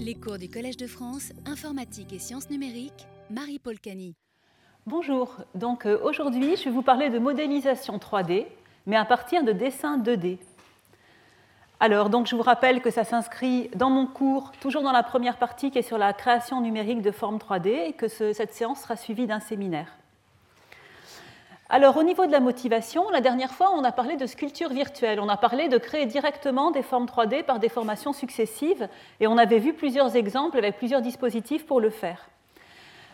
Les cours du Collège de France, informatique et sciences numériques, Marie-Paul Cani. Bonjour, donc euh, aujourd'hui je vais vous parler de modélisation 3D, mais à partir de dessins 2D. Alors, donc je vous rappelle que ça s'inscrit dans mon cours, toujours dans la première partie qui est sur la création numérique de formes 3D, et que cette séance sera suivie d'un séminaire. Alors, au niveau de la motivation, la dernière fois, on a parlé de sculpture virtuelle. On a parlé de créer directement des formes 3D par des formations successives, et on avait vu plusieurs exemples avec plusieurs dispositifs pour le faire.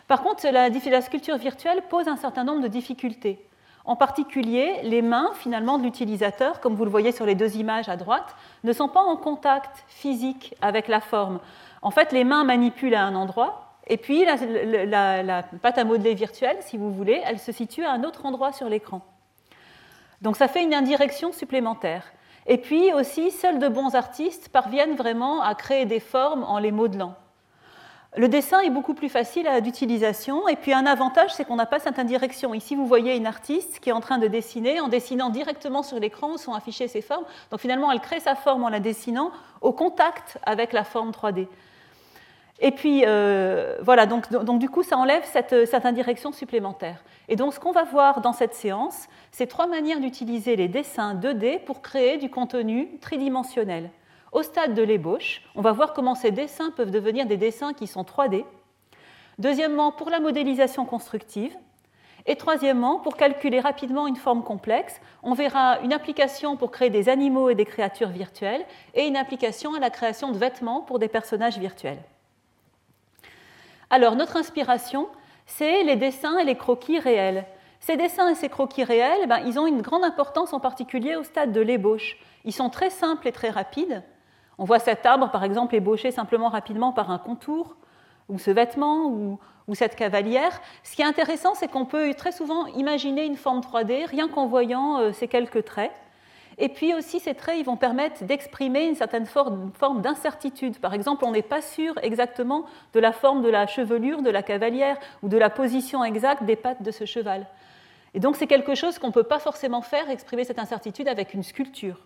Par contre, la, la sculpture virtuelle pose un certain nombre de difficultés. En particulier, les mains finalement de l'utilisateur, comme vous le voyez sur les deux images à droite, ne sont pas en contact physique avec la forme. En fait, les mains manipulent à un endroit, et puis la, pâte à modeler virtuelle, si vous voulez, elle se situe à un autre endroit sur l'écran. Donc ça fait une indirection supplémentaire. Et puis aussi, seuls de bons artistes parviennent vraiment à créer des formes en les modelant. Le dessin est beaucoup plus facile d'utilisation. Et puis un avantage, c'est qu'on n'a pas cette indirection. Ici, vous voyez une artiste qui est en train de dessiner. En dessinant directement sur l'écran où sont affichées ses formes. Donc finalement, elle crée sa forme en la dessinant au contact avec la forme 3D. Et puis, euh, voilà, donc, du coup, ça enlève cette, cette, indirection supplémentaire. Et donc, ce qu'on va voir dans cette séance, c'est trois manières d'utiliser les dessins 2D pour créer du contenu tridimensionnel. Au stade de l'ébauche, on va voir comment ces dessins peuvent devenir des dessins qui sont 3D. Deuxièmement, pour la modélisation constructive. Et troisièmement, pour calculer rapidement une forme complexe, on verra une application pour créer des animaux et des créatures virtuelles et une application à la création de vêtements pour des personnages virtuels. Alors, notre inspiration, c'est les dessins et les croquis réels. Ces dessins et ces croquis réels, ben, ils ont une grande importance en particulier au stade de l'ébauche. Ils sont très simples et très rapides. On voit cet arbre, par exemple, ébauché simplement rapidement par un contour, ou ce vêtement, ou, cette cavalière. Ce qui est intéressant, c'est qu'on peut très souvent imaginer une forme 3D rien qu'en voyant euh, ces quelques traits. Et puis aussi, ces traits ils vont permettre d'exprimer une certaine forme d'incertitude. Par exemple, on n'est pas sûr exactement de la forme de la chevelure de la cavalière ou de la position exacte des pattes de ce cheval. Et donc, c'est quelque chose qu'on ne peut pas forcément faire, exprimer cette incertitude avec une sculpture.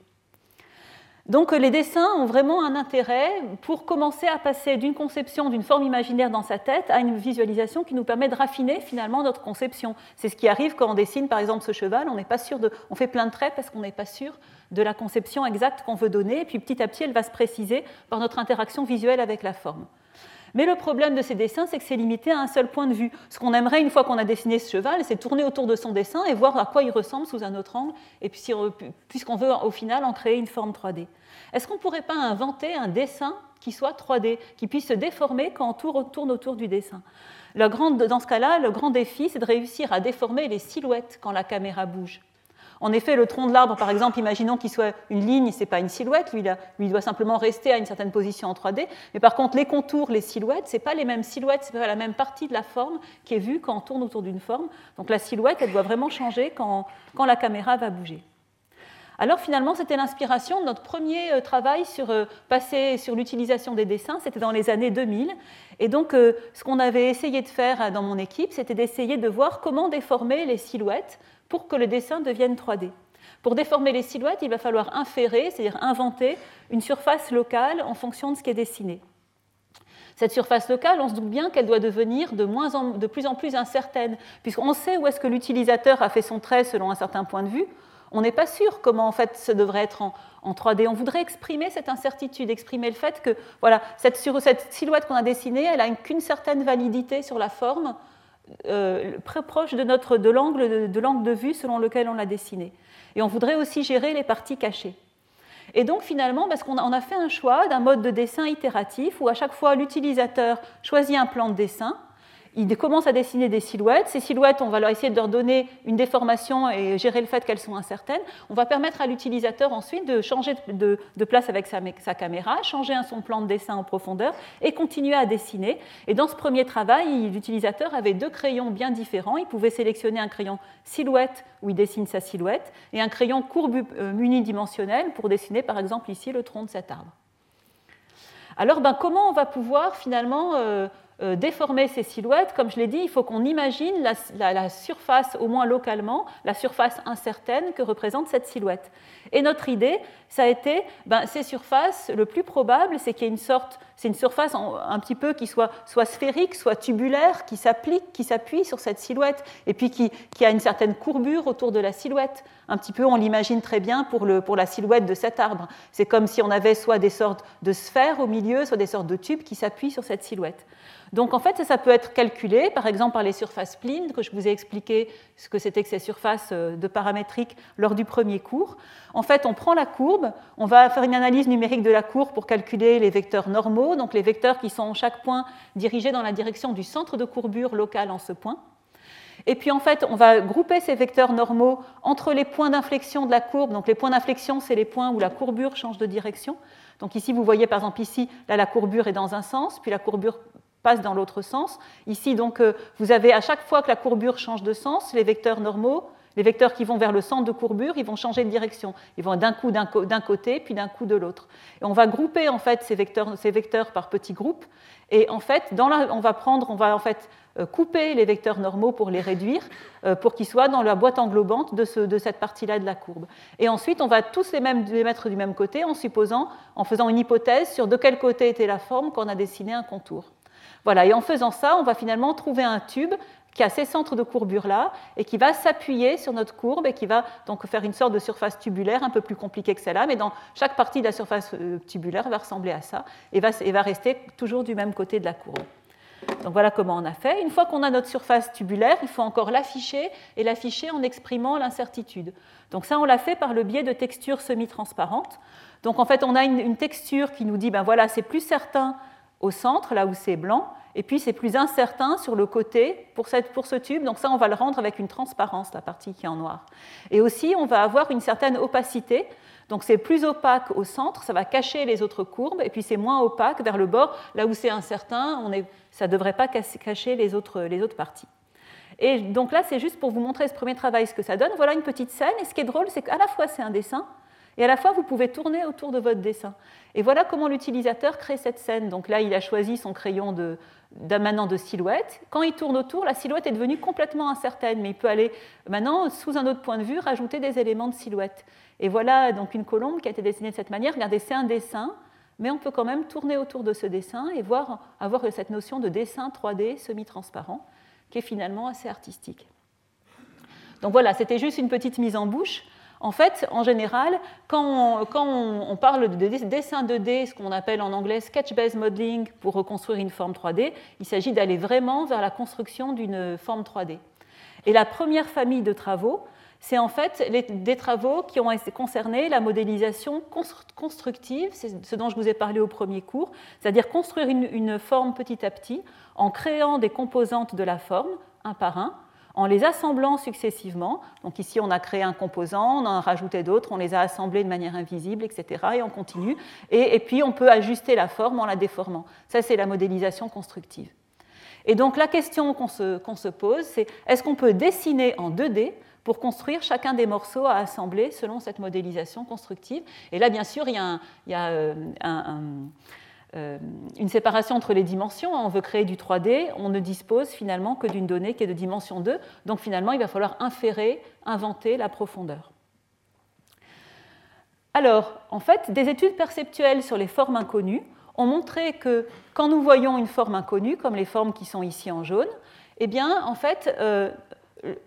Donc les dessins ont vraiment un intérêt pour commencer à passer d'une conception d'une forme imaginaire dans sa tête à une visualisation qui nous permet de raffiner finalement notre conception. C'est ce qui arrive quand on dessine par exemple ce cheval, on n'est pas sûr de, on fait plein de traits parce qu'on n'est pas sûr de la conception exacte qu'on veut donner, et puis petit à petit elle va se préciser par notre interaction visuelle avec la forme. Mais le problème de ces dessins, c'est que c'est limité à un seul point de vue. Ce qu'on aimerait, une fois qu'on a dessiné ce cheval, c'est tourner autour de son dessin et voir à quoi il ressemble sous un autre angle, et puis, puisqu'on veut au final en créer une forme 3D. Est-ce qu'on ne pourrait pas inventer un dessin qui soit 3D, qui puisse se déformer quand on tourne autour du dessin? Dans ce cas-là, le grand défi, c'est de réussir à déformer les silhouettes quand la caméra bouge. En effet, le tronc de l'arbre, par exemple, imaginons qu'il soit une ligne, ce n'est pas une silhouette, lui, doit simplement rester à une certaine position en 3D. Mais par contre, les contours, les silhouettes, ce n'est pas les mêmes silhouettes, ce n'est pas la même partie de la forme qui est vue quand on tourne autour d'une forme. Donc la silhouette, elle doit vraiment changer quand la caméra va bouger. Alors finalement, c'était l'inspiration de notre premier euh, travail sur, euh, sur l'utilisation des dessins, c'était dans les années 2000. Et donc, euh, ce qu'on avait essayé de faire dans mon équipe, c'était d'essayer de voir comment déformer les silhouettes pour que le dessin devienne 3D. Pour déformer les silhouettes, il va falloir inférer, c'est-à-dire inventer une surface locale en fonction de ce qui est dessiné. Cette surface locale, on se doute bien qu'elle doit devenir de, moins de plus en plus incertaine, puisqu'on sait où est-ce que l'utilisateur a fait son trait selon un certain point de vue, on n'est pas sûr comment en fait ça devrait être en, 3D. On voudrait exprimer cette incertitude, exprimer le fait que voilà, cette, silhouette qu'on a dessinée, elle n'a qu'une certaine validité sur la forme, euh, très proche de, notre, de l'angle de, de vue selon lequel on l'a dessinée. Et on voudrait aussi gérer les parties cachées. Et donc finalement, parce qu'on a fait un choix d'un mode de dessin itératif où à chaque fois l'utilisateur choisit un plan de dessin, il commence à dessiner des silhouettes. Ces silhouettes, on va leur essayer de leur donner une déformation et gérer le fait qu'elles sont incertaines. On va permettre à l'utilisateur ensuite de changer de, place avec sa, caméra, changer son plan de dessin en profondeur et continuer à dessiner. Et dans ce premier travail, l'utilisateur avait deux crayons bien différents. Il pouvait sélectionner un crayon silhouette où il dessine sa silhouette et un crayon courbe euh, unidimensionnel pour dessiner par exemple ici le tronc de cet arbre. Alors ben, comment on va pouvoir finalement euh, euh, déformer ces silhouettes, comme je l'ai dit, il faut qu'on imagine la, surface, au moins localement, la surface incertaine que représente cette silhouette. Et notre idée, ça a été, ben, ces surfaces, le plus probable, c'est qu'il y ait une sorte, c'est une surface un petit peu qui soit, soit sphérique, soit tubulaire, qui s'applique, qui s'appuie sur cette silhouette, et puis qui, qui, a une certaine courbure autour de la silhouette. Un petit peu, on l'imagine très bien pour, le, pour la silhouette de cet arbre. C'est comme si on avait soit des sortes de sphères au milieu, soit des sortes de tubes qui s'appuient sur cette silhouette. Donc en fait, ça peut être calculé, par exemple par les surfaces splines, que je vous ai expliqué ce que c'était que ces surfaces euh, de paramétrique lors du premier cours. En fait, on prend la courbe, on va faire une analyse numérique de la courbe pour calculer les vecteurs normaux, donc les vecteurs qui sont en chaque point dirigés dans la direction du centre de courbure local en ce point. Et puis en fait, on va grouper ces vecteurs normaux entre les points d'inflexion de la courbe. Donc les points d'inflexion, c'est les points où la courbure change de direction. Donc ici, vous voyez par exemple ici, là la courbure est dans un sens, puis la courbure passe dans l'autre sens. Ici, donc, euh, vous avez à chaque fois que la courbure change de sens, les vecteurs normaux, les vecteurs qui vont vers le centre de courbure, ils vont changer de direction. Ils vont d'un coup d'un côté, puis d'un coup de l'autre. Et on va grouper en fait ces vecteurs, par petits groupes. Et en fait, dans on va prendre, on va en fait euh, couper les vecteurs normaux pour les réduire, euh, pour qu'ils soient dans la boîte englobante de, de cette partie-là de la courbe. Et ensuite, on va tous les, mêmes, les mettre du même côté en supposant, en faisant une hypothèse sur de quel côté était la forme quand on a dessiné un contour. Voilà, et en faisant ça, on va finalement trouver un tube qui a ces centres de courbure-là et qui va s'appuyer sur notre courbe et qui va donc faire une sorte de surface tubulaire un peu plus compliquée que celle-là, mais dans chaque partie de la surface euh, tubulaire va ressembler à ça et va, rester toujours du même côté de la courbe. Donc voilà comment on a fait. Une fois qu'on a notre surface tubulaire, il faut encore l'afficher et l'afficher en exprimant l'incertitude. Donc ça, on l'a fait par le biais de textures semi-transparentes. Donc en fait, on a une texture qui nous dit, ben voilà, c'est plus certain au centre, là où c'est blanc, et puis c'est plus incertain sur le côté pour, cette, ce tube, donc ça on va le rendre avec une transparence, la partie qui est en noir. Et aussi on va avoir une certaine opacité, donc c'est plus opaque au centre, ça va cacher les autres courbes, et puis c'est moins opaque vers le bord, là où c'est incertain, on ça ne devrait pas cacher les autres, les autres parties. Et donc là c'est juste pour vous montrer ce premier travail ce que ça donne. Voilà une petite scène, et ce qui est drôle c'est qu'à la fois c'est un dessin, et à la fois, vous pouvez tourner autour de votre dessin. Et voilà comment l'utilisateur crée cette scène. Donc là, il a choisi son crayon de, maintenant de silhouette. Quand il tourne autour, la silhouette est devenue complètement incertaine, mais il peut aller maintenant, sous un autre point de vue, rajouter des éléments de silhouette. Et voilà donc une colombe qui a été dessinée de cette manière. Regardez, c'est un dessin, mais on peut quand même tourner autour de ce dessin et voir, avoir cette notion de dessin 3D semi-transparent, qui est finalement assez artistique. Donc voilà, c'était juste une petite mise en bouche. En fait, en général, quand on, parle de dessin 2D, ce qu'on appelle en anglais sketch-based modeling pour reconstruire une forme 3D, il s'agit d'aller vraiment vers la construction d'une forme 3D. Et la première famille de travaux, c'est en fait des travaux qui ont concerné la modélisation constructive, c'est ce dont je vous ai parlé au premier cours, c'est-à-dire construire une forme petit à petit en créant des composantes de la forme, un par un, en les assemblant successivement. Donc ici, on a créé un composant, on en a rajouté d'autres, on les a assemblés de manière invisible, etc. Et on continue. Et, puis, on peut ajuster la forme en la déformant. Ça, c'est la modélisation constructive. Et donc, la question qu'on se, pose, c'est est-ce qu'on peut dessiner en 2D pour construire chacun des morceaux à assembler selon cette modélisation constructive? Et là, bien sûr, il y a un une séparation entre les dimensions. On veut créer du 3D, on ne dispose finalement que d'une donnée qui est de dimension 2. Donc finalement, il va falloir inférer, inventer la profondeur. Alors, en fait, des études perceptuelles sur les formes inconnues ont montré que quand nous voyons une forme inconnue, comme les formes qui sont ici en jaune, eh bien, en fait, euh,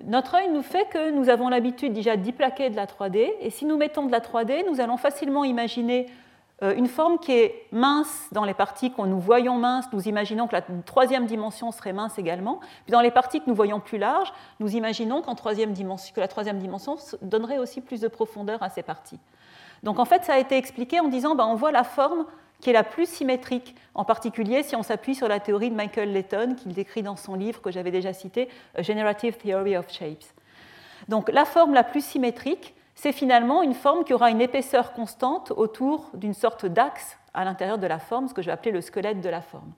notre œil nous fait que nous avons l'habitude déjà d'y plaquer de la 3D, et si nous mettons de la 3D, nous allons facilement imaginer euh, une forme qui est mince dans les parties que nous voyons minces, nous imaginons que la troisième dimension serait mince également. Puis dans les parties que nous voyons plus larges, nous imaginons troisième dimension, que la troisième dimension donnerait aussi plus de profondeur à ces parties. Donc en fait, ça a été expliqué en disant ben, on voit la forme qui est la plus symétrique, en particulier si on s'appuie sur la théorie de Michael Layton qu'il décrit dans son livre que j'avais déjà cité, A Generative Theory of Shapes. Donc la forme la plus symétrique, c'est finalement une forme qui aura une épaisseur constante autour d'une sorte d'axe à l'intérieur de la forme, ce que je vais appeler le squelette de la forme.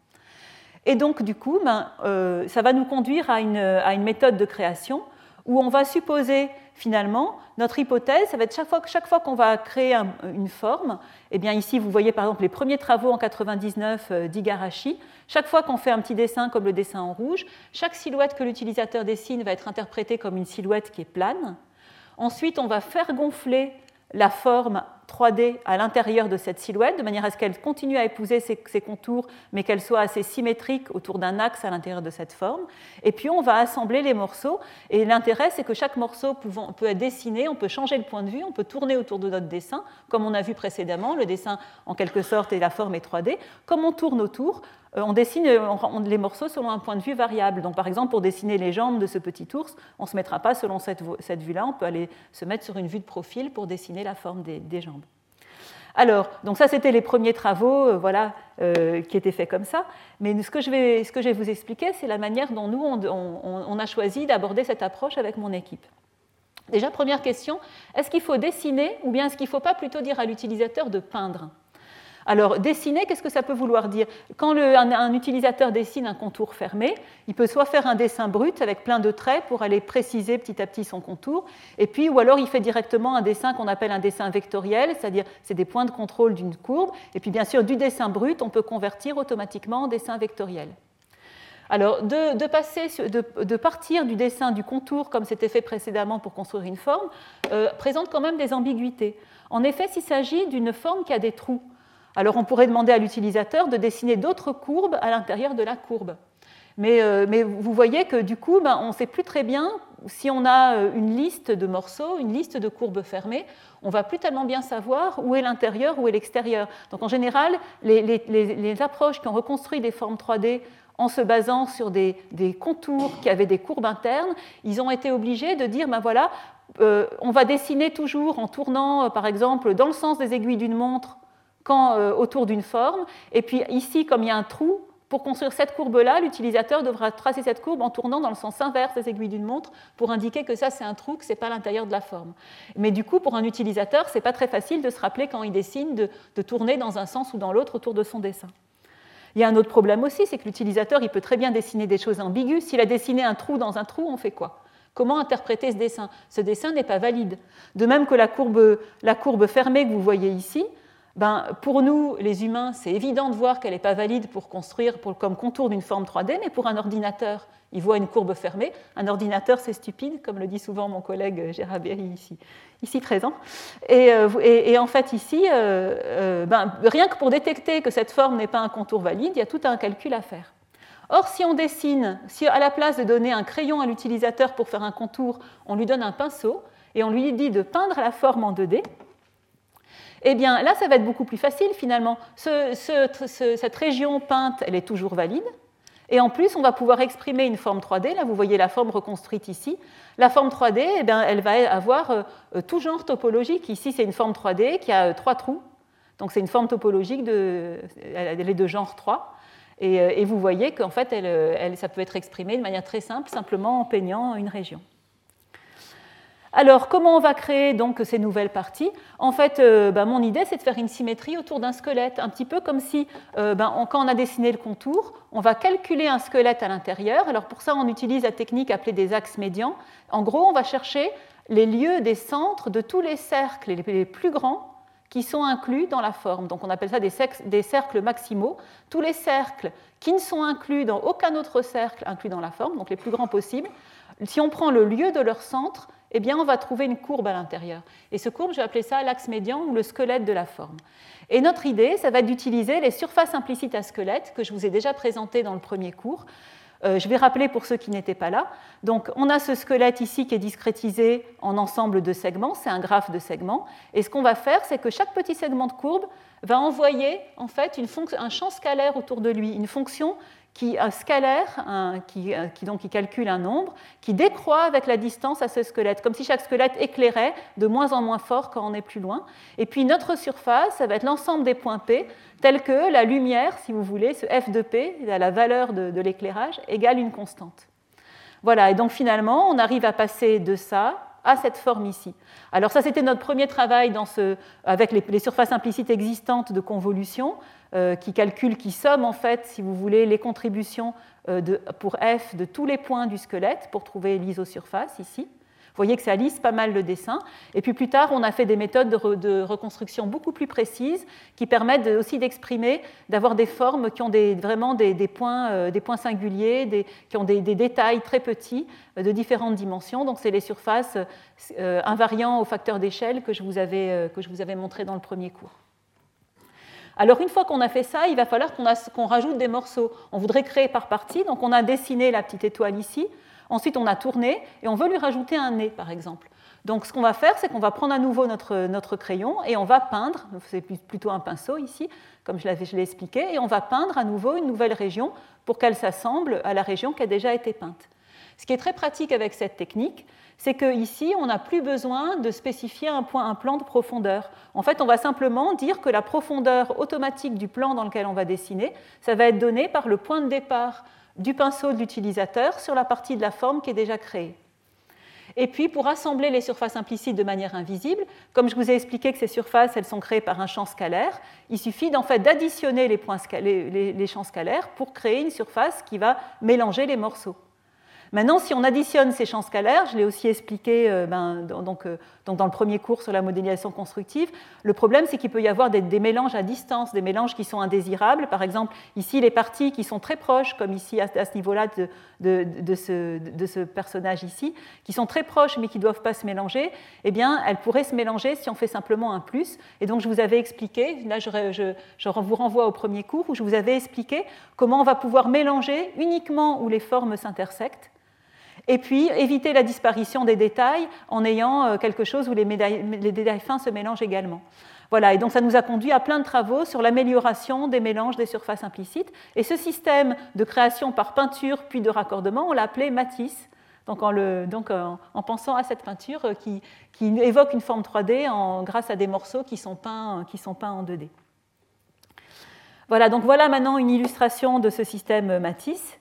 Et donc, du coup, ben, euh, ça va nous conduire à une, méthode de création où on va supposer finalement notre hypothèse, ça va être chaque fois, qu'on va créer une forme, et eh bien ici vous voyez par exemple les premiers travaux en 99 euh, d'Igarashi, chaque fois qu'on fait un petit dessin comme le dessin en rouge, chaque silhouette que l'utilisateur dessine va être interprétée comme une silhouette qui est plane, Ensuite, on va faire gonfler la forme 3D à l'intérieur de cette silhouette, de manière à ce qu'elle continue à épouser ses, contours, mais qu'elle soit assez symétrique autour d'un axe à l'intérieur de cette forme. Et puis on va assembler les morceaux. Et l'intérêt, c'est que chaque morceau peut être dessiné, on peut changer le point de vue, on peut tourner autour de notre dessin, comme on a vu précédemment. Le dessin, en quelque sorte, et la forme est 3D. Comme on tourne autour, euh, on dessine les morceaux selon un point de vue variable. Donc, par exemple, pour dessiner les jambes de ce petit ours, on ne se mettra pas selon cette, vue-là, on peut aller se mettre sur une vue de profil pour dessiner la forme des, jambes. Alors, donc ça, c'était les premiers travaux euh, voilà, euh, qui étaient faits comme ça. Mais ce que je vais, ce que je vais vous expliquer, c'est la manière dont nous, on a choisi d'aborder cette approche avec mon équipe. Déjà, première question, est-ce qu'il faut dessiner ou bien est-ce qu'il ne faut pas plutôt dire à l'utilisateur de peindre? Alors, dessiner, qu'est-ce que ça peut vouloir dire? Quand un, utilisateur dessine un contour fermé, il peut soit faire un dessin brut avec plein de traits pour aller préciser petit à petit son contour, et puis, ou alors il fait directement un dessin qu'on appelle un dessin vectoriel, c'est-à-dire c'est des points de contrôle d'une courbe, et puis bien sûr, du dessin brut, on peut convertir automatiquement en dessin vectoriel. Alors, de, partir du dessin du contour, comme c'était fait précédemment pour construire une forme, euh, présente quand même des ambiguïtés. En effet, s'il s'agit d'une forme qui a des trous, alors on pourrait demander à l'utilisateur de dessiner d'autres courbes à l'intérieur de la courbe. Mais, euh, vous voyez que du coup, ben, on ne sait plus très bien si on a euh, une liste de morceaux, une liste de courbes fermées, on va plus tellement bien savoir où est l'intérieur, où est l'extérieur. Donc en général, les, approches qui ont reconstruit des formes 3D en se basant sur des, contours qui avaient des courbes internes, ils ont été obligés de dire, ben voilà, euh, on va dessiner toujours en tournant, par exemple, dans le sens des aiguilles d'une montre quand, euh, autour d'une forme. Et puis ici, comme il y a un trou, pour construire cette courbe-là, l'utilisateur devra tracer cette courbe en tournant dans le sens inverse des aiguilles d'une montre pour indiquer que ça c'est un trou, que ce n'est pas l'intérieur de la forme. Mais du coup, pour un utilisateur, ce n'est pas très facile de se rappeler quand il dessine de, tourner dans un sens ou dans l'autre autour de son dessin. Il y a un autre problème aussi, c'est que l'utilisateur il peut très bien dessiner des choses ambiguës. S'il a dessiné un trou dans un trou, on fait quoi? Comment interpréter ce dessin? Ce dessin n'est pas valide. De même que la courbe fermée que vous voyez ici, ben, pour nous, les humains, c'est évident de voir qu'elle n'est pas valide pour construire comme contour d'une forme 3D, mais pour un ordinateur, il voit une courbe fermée. Un ordinateur, c'est stupide, comme le dit souvent mon collègue Gérard Berry ici, ici présent. Et, euh, en fait, ici, euh, euh, ben, rien que pour détecter que cette forme n'est pas un contour valide, il y a tout un calcul à faire. Or, si on dessine, si à la place de donner un crayon à l'utilisateur pour faire un contour, on lui donne un pinceau et on lui dit de peindre la forme en 2D, eh bien là, ça va être beaucoup plus facile finalement. cette région peinte, elle est toujours valide. Et en plus, on va pouvoir exprimer une forme 3D. Là, vous voyez la forme reconstruite ici. La forme 3D, eh bien, elle va avoir euh, tout genre topologique. Ici, c'est une forme 3D qui a euh, trois trous. Donc, c'est une forme topologique, de, elle est de genre 3. Euh, et, vous voyez qu'en fait, ça peut être exprimé de manière très simple, simplement en peignant une région. Alors, comment on va créer donc ces nouvelles parties? En fait, euh, bah, mon idée, c'est de faire une symétrie autour d'un squelette, un petit peu comme si, euh, bah, quand on a dessiné le contour, on va calculer un squelette à l'intérieur. Alors, pour ça, on utilise la technique appelée des axes médians. En gros, on va chercher les lieux des centres de tous les cercles les plus grands qui sont inclus dans la forme. Donc on appelle ça des, des, cercles maximaux. Tous les cercles qui ne sont inclus dans aucun autre cercle inclus dans la forme, donc les plus grands possibles, si on prend le lieu de leur centre, eh bien, on va trouver une courbe à l'intérieur. Et ce courbe, je vais appeler ça l'axe médian ou le squelette de la forme. Et notre idée, ça va être d'utiliser les surfaces implicites à squelette que je vous ai déjà présentées dans le premier cours. Euh, je vais rappeler pour ceux qui n'étaient pas là. Donc, on a ce squelette ici qui est discrétisé en ensemble de segments, c'est un graphe de segments. Et ce qu'on va faire, c'est que chaque petit segment de courbe va envoyer en fait un champ scalaire autour de lui, une fonction qui un scalaire, qui, qui, donc, qui calcule un nombre, qui décroît avec la distance à ce squelette, comme si chaque squelette éclairait de moins en moins fort quand on est plus loin. Et puis notre surface, ça va être l'ensemble des points P, tels que la lumière, si vous voulez, ce f de P, la valeur de, l'éclairage, égale une constante. Voilà, et donc finalement, on arrive à passer de ça à cette forme ici. Alors ça, c'était notre premier travail dans ce, avec les, surfaces implicites existantes de convolution. Euh, qui calcule, qui somme en fait, si vous voulez, les contributions euh, pour f de tous les points du squelette pour trouver l'isosurface ici. Vous voyez que ça lisse pas mal le dessin. Et puis plus tard, on a fait des méthodes de, reconstruction beaucoup plus précises qui permettent aussi d'exprimer, d'avoir des formes qui ont vraiment des, points, euh, des, points, singuliers, qui ont des, détails très petits de différentes dimensions. Donc c'est les surfaces euh, invariant au facteur d'échelle que, je vous avais, que je vous avais montré dans le premier cours. Alors une fois qu'on a fait ça, il va falloir qu'on rajoute des morceaux. On voudrait créer par partie, donc on a dessiné la petite étoile ici, ensuite on a tourné et on veut lui rajouter un nez par exemple. Donc ce qu'on va faire, c'est qu'on va prendre à nouveau notre, crayon et on va peindre, c'est plutôt un pinceau ici, comme je l'ai expliqué, et on va peindre à nouveau une nouvelle région pour qu'elle s'assemble à la région qui a déjà été peinte. Ce qui est très pratique avec cette technique, c'est qu'ici, on n'a plus besoin de spécifier un, point, un plan de profondeur. En fait, on va simplement dire que la profondeur automatique du plan dans lequel on va dessiner, ça va être donné par le point de départ du pinceau de l'utilisateur sur la partie de la forme qui est déjà créée. Et puis, pour assembler les surfaces implicites de manière invisible, comme je vous ai expliqué que ces surfaces, elles sont créées par un champ scalaire, il suffit fait d'additionner les champs scalaires pour créer une surface qui va mélanger les morceaux. Maintenant, si on additionne ces champs scalaires, je l'ai aussi expliqué euh, ben, euh, donc, dans le premier cours sur la modélisation constructive, le problème c'est qu'il peut y avoir des, mélanges à distance, des mélanges qui sont indésirables. Par exemple, ici, les parties qui sont très proches, comme ici à, ce niveau-là de, ce, personnage ici, qui sont très proches mais qui ne doivent pas se mélanger, eh bien, elles pourraient se mélanger si on fait simplement un plus. Et donc, je vous avais expliqué, là, je, je vous renvoie au premier cours où je vous avais expliqué comment on va pouvoir mélanger uniquement où les formes s'intersectent et puis éviter la disparition des détails en ayant euh, quelque chose où les, détails fins se mélangent également. Voilà, et donc ça nous a conduit à plein de travaux sur l'amélioration des mélanges des surfaces implicites. Et ce système de création par peinture puis de raccordement, on l'a appelé Matisse, donc, en, pensant à cette peinture euh, qui, évoque une forme 3D grâce à des morceaux qui sont peints, qui sont peints en 2D. Voilà, donc voilà maintenant une illustration de ce système Matisse.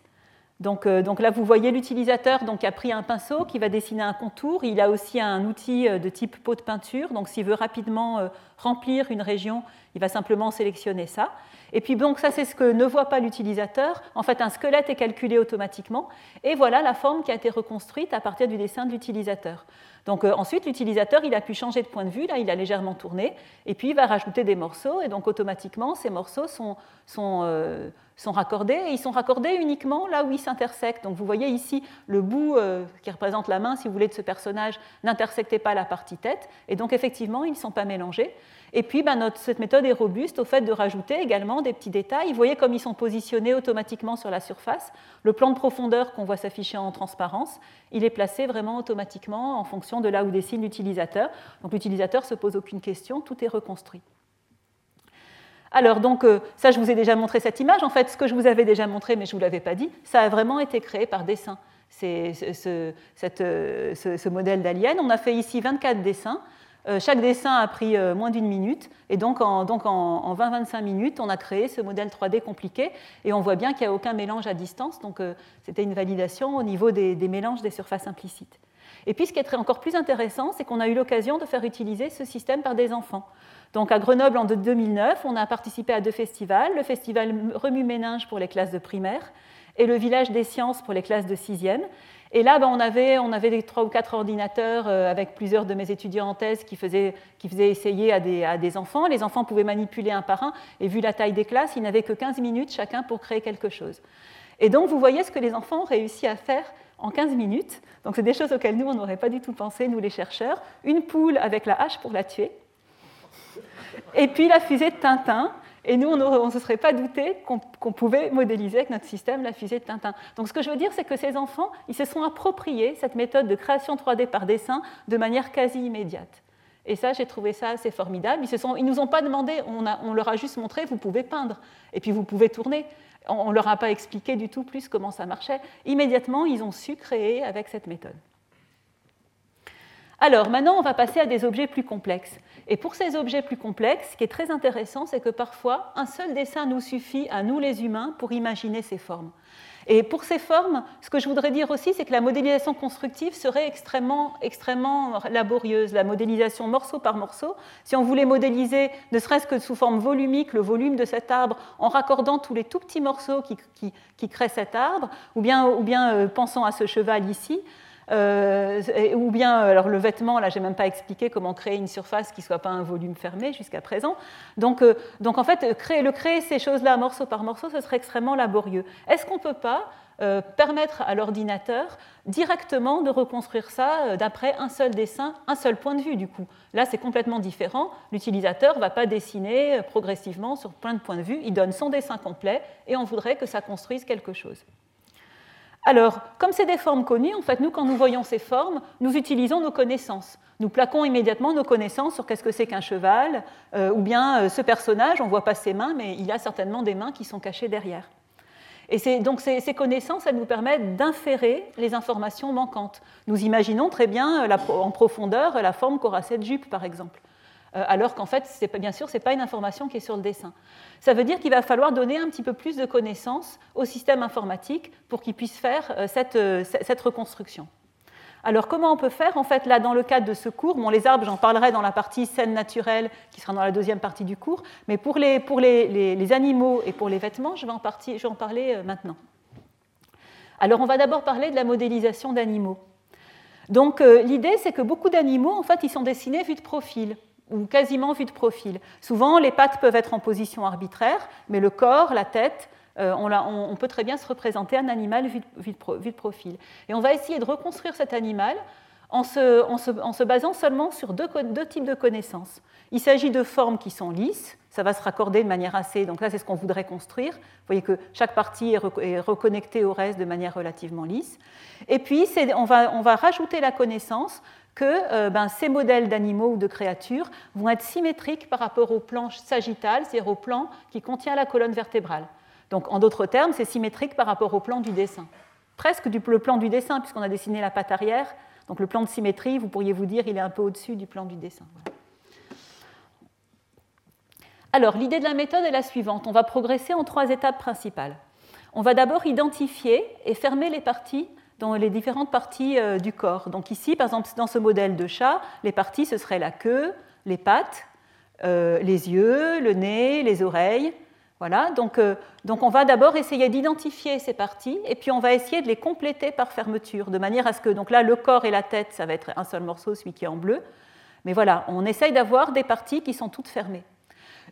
Euh, donc, là, vous voyez l'utilisateur qui a pris un pinceau, qui va dessiner un contour. Il a aussi un outil euh, de type pot de peinture. Donc s'il veut rapidement euh, remplir une région, il va simplement sélectionner ça. Et puis donc ça, c'est ce que ne voit pas l'utilisateur. En fait, un squelette est calculé automatiquement. Et voilà la forme qui a été reconstruite à partir du dessin de l'utilisateur. Donc ensuite, l'utilisateur, il a pu changer de point de vue. Là, il a légèrement tourné. Et puis, il va rajouter des morceaux. Et donc automatiquement, ces morceaux sont sont raccordés et ils sont raccordés uniquement là où ils s'intersectent. Donc vous voyez ici le bout euh, qui représente la main, si vous voulez, de ce personnage n'intersectait pas la partie tête et donc effectivement ils ne sont pas mélangés. Et puis ben, cette méthode est robuste au fait de rajouter également des petits détails. Vous voyez comme ils sont positionnés automatiquement sur la surface. Le plan de profondeur qu'on voit s'afficher en transparence, il est placé vraiment automatiquement en fonction de là où dessine l'utilisateur. Donc l'utilisateur ne se pose aucune question, tout est reconstruit. Alors, donc, euh, ça, je vous ai déjà montré cette image. En fait, ce que je vous avais déjà montré, mais je ne vous l'avais pas dit, ça a vraiment été créé par dessin. C'est ce, euh, modèle d'alien. On a fait ici 24 dessins. Euh, chaque dessin a pris moins d'une minute. Et donc, en, 20-25 minutes, on a créé ce modèle 3D compliqué. Et on voit bien qu'il n'y a aucun mélange à distance. Donc, c'était une validation au niveau des mélanges des surfaces implicites. Et puis, ce qui est encore plus intéressant, c'est qu'on a eu l'occasion de faire utiliser ce système par des enfants. Donc à Grenoble en 2009, on a participé à deux festivals, le festival Remue-Méninge pour les classes de primaire et le Village des sciences pour les classes de sixième. Et là, ben, on, avait, trois ou quatre ordinateurs euh, avec plusieurs de mes étudiants en thèse qui faisaient, qui faisaient essayer à des, à des, enfants. Les enfants pouvaient manipuler un par un, et vu la taille des classes, ils n'avaient que 15 minutes chacun pour créer quelque chose. Et donc, vous voyez ce que les enfants ont réussi à faire en 15 minutes. Donc, c'est des choses auxquelles nous, on n'aurait pas du tout pensé, nous les chercheurs. Une poule avec la hache pour la tuer, et puis la fusée de Tintin. Et nous, on ne se serait pas douté qu'on pouvait modéliser avec notre système la fusée de Tintin. Donc ce que je veux dire, c'est que ces enfants, ils se sont appropriés cette méthode de création 3D par dessin de manière quasi immédiate. Et ça, j'ai trouvé ça assez formidable. Ils ne nous ont pas demandé, on, on, leur a juste montré, vous pouvez peindre, et puis vous pouvez tourner. On ne leur a pas expliqué du tout plus comment ça marchait. Immédiatement, ils ont su créer avec cette méthode. Alors maintenant, on va passer à des objets plus complexes. Et pour ces objets plus complexes, ce qui est très intéressant, c'est que parfois, un seul dessin nous suffit à nous les humains pour imaginer ces formes. Et pour ces formes, ce que je voudrais dire aussi, c'est que la modélisation constructive serait extrêmement, extrêmement laborieuse, la modélisation morceau par morceau. Si on voulait modéliser, ne serait-ce que sous forme volumique, le volume de cet arbre, en raccordant tous les tout petits morceaux qui, créent cet arbre, ou bien, ou bien euh, pensons à ce cheval ici, ou bien, alors le vêtement, là, j'ai même pas expliqué comment créer une surface qui soit pas un volume fermé jusqu'à présent. Donc, donc, en fait, créer, le créer ces choses-là morceau par morceau, ce serait extrêmement laborieux. Est-ce qu'on peut pas euh, permettre à l'ordinateur directement de reconstruire ça euh, d'après un seul dessin, un seul point de vue du coup? Là, c'est complètement différent. L'utilisateur ne va pas dessiner euh, progressivement sur plein de points de vue, il donne son dessin complet et on voudrait que ça construise quelque chose. Alors, comme c'est des formes connues, en fait, nous, quand nous voyons ces formes, nous utilisons nos connaissances. Nous plaquons immédiatement nos connaissances sur qu'est-ce que c'est qu'un cheval, ou bien ce personnage, on ne voit pas ses mains, mais il a certainement des mains qui sont cachées derrière. Et donc ces, connaissances, elles nous permettent d'inférer les informations manquantes. Nous imaginons très bien euh, en profondeur la forme qu'aura cette jupe, par exemple. Euh, alors qu'en fait, bien sûr, ce n'est pas une information qui est sur le dessin. Ça veut dire qu'il va falloir donner un petit peu plus de connaissances au système informatique pour qu'il puisse faire euh, cette reconstruction. Alors comment on peut faire? En fait, là, dans le cadre de ce cours, bon, les arbres, j'en parlerai dans la partie scène naturelle, qui sera dans la deuxième partie du cours, mais pour les, animaux et pour les vêtements, je vais en, parler euh, maintenant. Alors on va d'abord parler de la modélisation d'animaux. Donc euh, l'idée, c'est que beaucoup d'animaux, en fait, ils sont dessinés vus de profil ou quasiment vus de profil. Souvent, les pattes peuvent être en position arbitraire, mais le corps, la tête, euh, on, peut très bien se représenter un animal vu de, profil. Et on va essayer de reconstruire cet animal en se, basant seulement sur deux, types de connaissances. Il s'agit de formes qui sont lisses, ça va se raccorder de manière assez. Donc là, c'est ce qu'on voudrait construire. Vous voyez que chaque partie est, reconnectée au reste de manière relativement lisse. Et puis, on va, rajouter la connaissance que euh, ben, ces modèles d'animaux ou de créatures vont être symétriques par rapport au plan sagittal, c'est-à-dire au plan qui contient la colonne vertébrale. Donc en d'autres termes, c'est symétrique par rapport au plan du dessin. Presque le plan du dessin, puisqu'on a dessiné la patte arrière. Donc le plan de symétrie, vous pourriez vous dire, il est un peu au-dessus du plan du dessin. Alors l'idée de la méthode est la suivante. On va progresser en trois étapes principales. On va d'abord identifier et fermer les parties les différentes parties euh, du corps. Donc ici, par exemple, dans ce modèle de chat, les parties, ce seraient la queue, les pattes, euh, les yeux, le nez, les oreilles, voilà, donc, euh, donc on va d'abord essayer d'identifier ces parties et puis on va essayer de les compléter par fermeture, de manière à ce que, donc là, le corps et la tête, ça va être un seul morceau, celui qui est en bleu. Mais voilà, on essaye d'avoir des parties qui sont toutes fermées.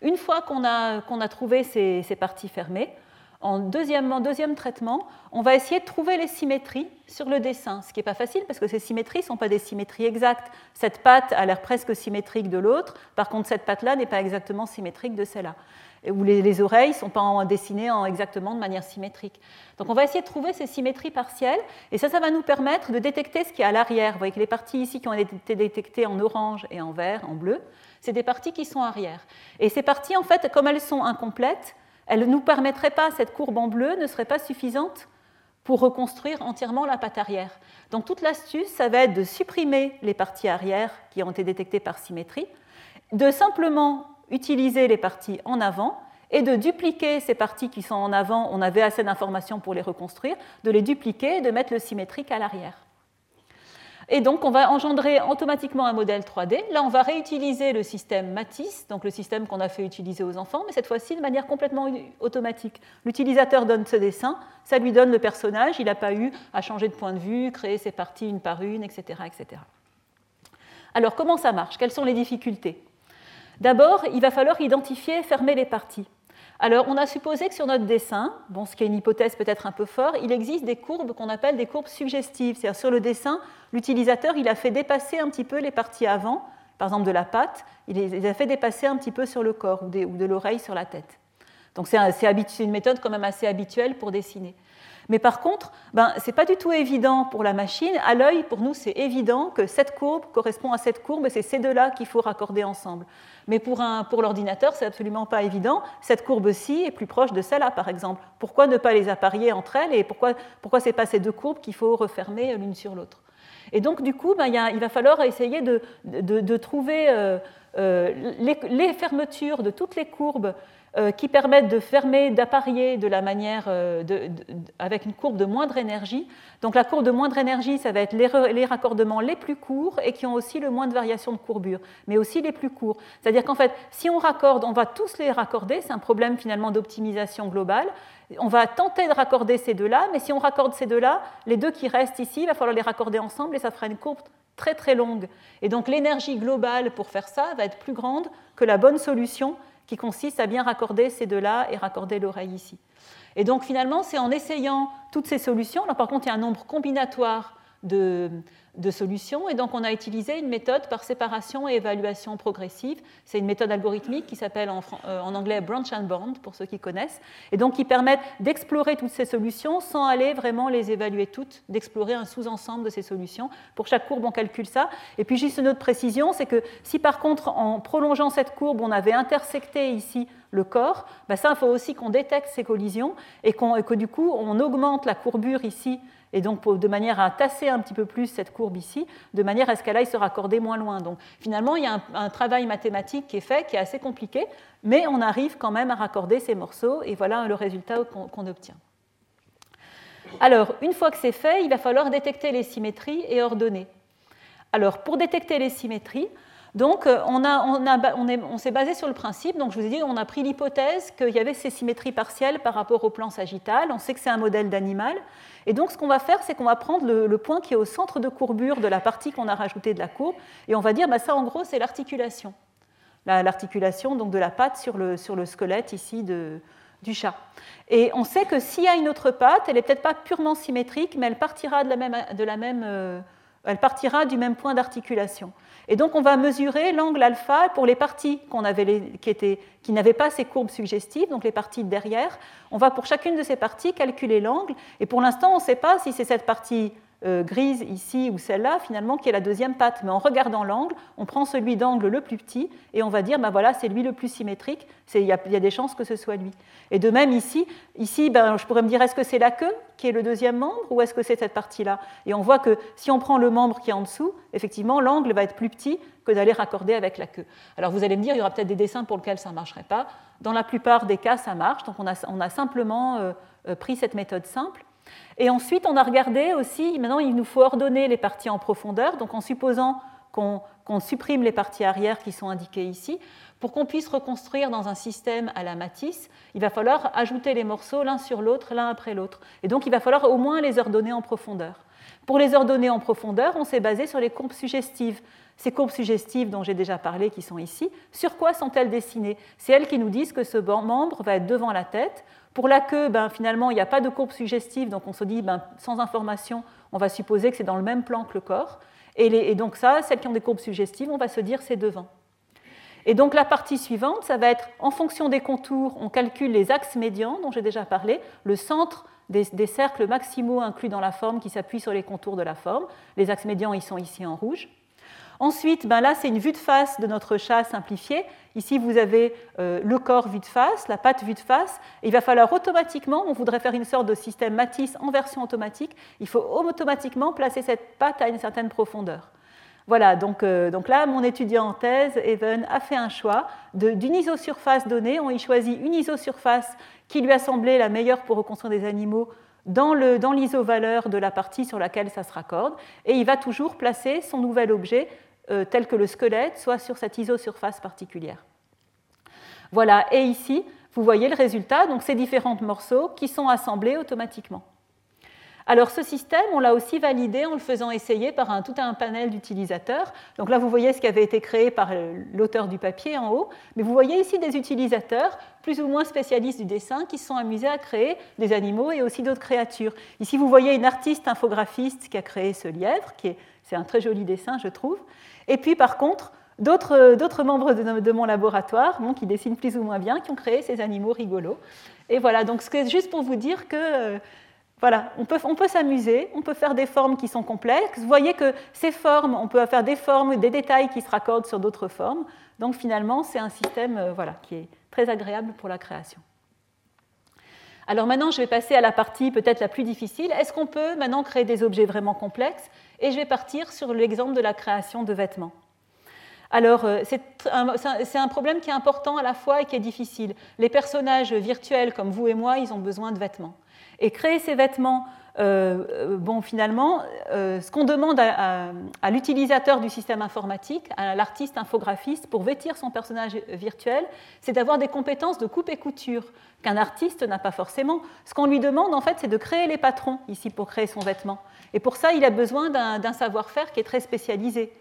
Une fois qu'on a, qu'on a trouvé ces, ces, parties fermées, en deuxième, en deuxième traitement, on va essayer de trouver les symétries sur le dessin, ce qui n'est pas facile parce que ces symétries ne sont pas des symétries exactes. Cette patte a l'air presque symétrique de l'autre, par contre cette patte-là n'est pas exactement symétrique de celle-là où les, oreilles ne sont pas dessinées en, exactement de manière symétrique. Donc on va essayer de trouver ces symétries partielles, et ça, ça va nous permettre de détecter ce qui est à l'arrière. Vous voyez que les parties ici qui ont été détectées en orange et en vert, en bleu, c'est des parties qui sont arrière. Et ces parties, en fait, comme elles sont incomplètes, elles ne nous permettraient pas, cette courbe en bleu ne serait pas suffisante pour reconstruire entièrement la patte arrière. Donc toute l'astuce, ça va être de supprimer les parties arrière qui ont été détectées par symétrie, de simplement utiliser les parties en avant et de dupliquer ces parties qui sont en avant, on avait assez d'informations pour les reconstruire, de les dupliquer et de mettre le symétrique à l'arrière. Et donc, on va engendrer automatiquement un modèle 3D. Là, on va réutiliser le système Matisse, donc le système qu'on a fait utiliser aux enfants, mais cette fois-ci de manière complètement automatique. L'utilisateur donne ce dessin, ça lui donne le personnage, il n'a pas eu à changer de point de vue, créer ses parties une par une, etc., etc. Alors, comment ça marche? Quelles sont les difficultés? D'abord, il va falloir identifier et fermer les parties. Alors, on a supposé que sur notre dessin, bon, ce qui est une hypothèse peut-être un peu fort, il existe des courbes qu'on appelle des courbes suggestives. C'est-à-dire, sur le dessin, l'utilisateur, il a fait dépasser un petit peu les parties avant, par exemple de la patte, il les a fait dépasser un petit peu sur le corps ou de l'oreille sur la tête. Donc, c'est une méthode quand même assez habituelle pour dessiner. Mais par contre, ben, ce n'est pas du tout évident pour la machine. À l'œil, pour nous, c'est évident que cette courbe correspond à cette courbe et c'est ces deux-là qu'il faut raccorder ensemble. Mais pour, un, pour l'ordinateur, c'est absolument pas évident. Cette courbe-ci est plus proche de celle-là, par exemple. Pourquoi ne pas les apparier entre elles et pourquoi, pourquoi ce n'est pas ces deux courbes qu'il faut refermer l'une sur l'autre? Et donc, du coup, ben, il, va falloir essayer de, de, trouver euh, euh, les, fermetures de toutes les courbes qui permettent de fermer, d'apparier de la manière euh, avec une courbe de moindre énergie. Donc la courbe de moindre énergie, ça va être les, raccordements les plus courts et qui ont aussi le moins de variation de courbure, mais aussi les plus courts. C'est-à-dire qu'en fait, si on raccorde, on va tous les raccorder, c'est un problème finalement d'optimisation globale. On va tenter de raccorder ces deux-là, mais si on raccorde ces deux-là, les deux qui restent ici, il va falloir les raccorder ensemble et ça fera une courbe très très longue. Et donc l'énergie globale pour faire ça va être plus grande que la bonne solution qui consiste à bien raccorder ces deux-là et raccorder l'oreille ici. Et donc finalement, c'est en essayant toutes ces solutions, là par contre il y a un nombre combinatoire de, solutions. Et donc, on a utilisé une méthode par séparation et évaluation progressive. C'est une méthode algorithmique qui s'appelle en, euh, anglais branch and bond, pour ceux qui connaissent, et donc qui permet d'explorer toutes ces solutions sans aller vraiment les évaluer toutes, d'explorer un sous-ensemble de ces solutions. Pour chaque courbe, on calcule ça. Et puis, juste une autre précision, c'est que si par contre, en prolongeant cette courbe, on avait intersecté ici le corps, ben ça, il faut aussi qu'on détecte ces collisions et, et que du coup, on augmente la courbure ici et donc de manière à tasser un petit peu plus cette courbe ici, de manière à ce qu'elle aille se raccorder moins loin. Donc finalement, il y a un, travail mathématique qui est fait, qui est assez compliqué, mais on arrive quand même à raccorder ces morceaux, et voilà le résultat qu'on obtient. Alors, une fois que c'est fait, il va falloir détecter les symétries et ordonner. Alors, pour détecter les symétries, donc, euh, on, on, s'est basé sur le principe, donc je vous ai dit, on a pris l'hypothèse qu'il y avait ces symétries partielles par rapport au plan sagittal, on sait que c'est un modèle d'animal, et donc ce qu'on va faire, c'est qu'on va prendre le, point qui est au centre de courbure de la partie qu'on a rajoutée de la courbe, et on va dire, bah, ça en gros, c'est l'articulation. L'articulation donc de la patte sur le, sur le squelette ici de, du chat. Et on sait que s'il y a une autre patte, elle n'est peut-être pas purement symétrique, mais elle partira, de la même, de la même, euh, elle partira du même point d'articulation. Et donc on va mesurer l'angle alpha pour les parties qui, n'avaient pas ces courbes suggestives, donc les parties derrière. On va pour chacune de ces parties calculer l'angle. Et pour l'instant, on ne sait pas si c'est cette partie euh, grise ici ou celle-là, finalement, qui est la deuxième patte. Mais en regardant l'angle, on prend celui d'angle le plus petit et on va dire, ben voilà, c'est lui le plus symétrique, il y, a des chances que ce soit lui. Et de même ici, ici ben, je pourrais me dire, est-ce que c'est la queue qui est le deuxième membre ou est-ce que c'est cette partie-là? Et on voit que si on prend le membre qui est en dessous, effectivement, l'angle va être plus petit que d'aller raccorder avec la queue. Alors vous allez me dire, il y aura peut-être des dessins pour lesquels ça ne marcherait pas. Dans la plupart des cas, ça marche. Donc on a, simplement euh, euh, pris cette méthode simple. Et ensuite, on a regardé aussi, maintenant il nous faut ordonner les parties en profondeur, donc en supposant qu'on supprime les parties arrière qui sont indiquées ici, pour qu'on puisse reconstruire dans un système à la Matisse, il va falloir ajouter les morceaux l'un sur l'autre, l'un après l'autre. Et donc il va falloir au moins les ordonner en profondeur. Pour les ordonner en profondeur, on s'est basé sur les courbes suggestives. Ces courbes suggestives dont j'ai déjà parlé, qui sont ici, sur quoi sont-elles dessinées? C'est elles qui nous disent que ce membre va être devant la tête, pour la queue, ben, finalement, il n'y a pas de courbe suggestive, donc on se dit, ben, sans information, on va supposer que c'est dans le même plan que le corps. Et, donc ça, celles qui ont des courbes suggestives, on va se dire c'est devant. Et donc la partie suivante, ça va être en fonction des contours, on calcule les axes médians dont j'ai déjà parlé, le centre des, des, cercles maximaux inclus dans la forme qui s'appuient sur les contours de la forme. Les axes médians, ils sont ici en rouge. Ensuite, ben là, c'est une vue de face de notre chat simplifiée. Ici, vous avez euh, le corps vue de face, la patte vue de face. il va falloir automatiquement, on voudrait faire une sorte de système Matisse en version automatique, il faut automatiquement placer cette patte à une certaine profondeur. Voilà, donc, euh, donc là, mon étudiant en thèse, Evan, a fait un choix d'une isosurface donnée. On y choisit une isosurface qui lui a semblé la meilleure pour reconstruire des animaux dans l'iso-valeur de la partie sur laquelle ça se raccorde. Et il va toujours placer son nouvel objet euh, tel que le squelette, soit sur cette isosurface particulière. Voilà, et ici, vous voyez le résultat, donc ces différents morceaux qui sont assemblés automatiquement. Alors ce système, on l'a aussi validé en le faisant essayer par un, tout un panel d'utilisateurs. Donc là, vous voyez ce qui avait été créé par l'auteur du papier en haut, mais vous voyez ici des utilisateurs plus ou moins spécialistes du dessin qui se sont amusés à créer des animaux et aussi d'autres créatures. Ici, vous voyez une artiste infographiste qui a créé ce lièvre, qui est, c'est un très joli dessin, je trouve. Et puis par contre, d'autres membres de, mon laboratoire, qui dessinent plus ou moins bien, qui ont créé ces animaux rigolos. Et voilà, donc c'est juste pour vous dire que euh, voilà, on peut, s'amuser, on peut faire des formes qui sont complexes. Vous voyez que ces formes, on peut faire des formes, des détails qui se raccordent sur d'autres formes. Donc finalement, c'est un système euh, voilà, qui est très agréable pour la création. Alors maintenant, je vais passer à la partie peut-être la plus difficile. Est-ce qu'on peut maintenant créer des objets vraiment complexes? Et je vais partir sur l'exemple de la création de vêtements. Alors, euh, c'est un, problème qui est important à la fois et qui est difficile. Les personnages virtuels comme vous et moi, ils ont besoin de vêtements. Et créer ces vêtements euh, euh, bon, finalement, ce qu'on demande à, l'utilisateur du système informatique, à l'artiste infographiste, pour vêtir son personnage virtuel, c'est d'avoir des compétences de coupe et couture qu'un artiste n'a pas forcément. Ce qu'on lui demande, en fait, c'est de créer les patrons ici pour créer son vêtement. Et pour ça, il a besoin d'un savoir-faire qui est très spécialisé.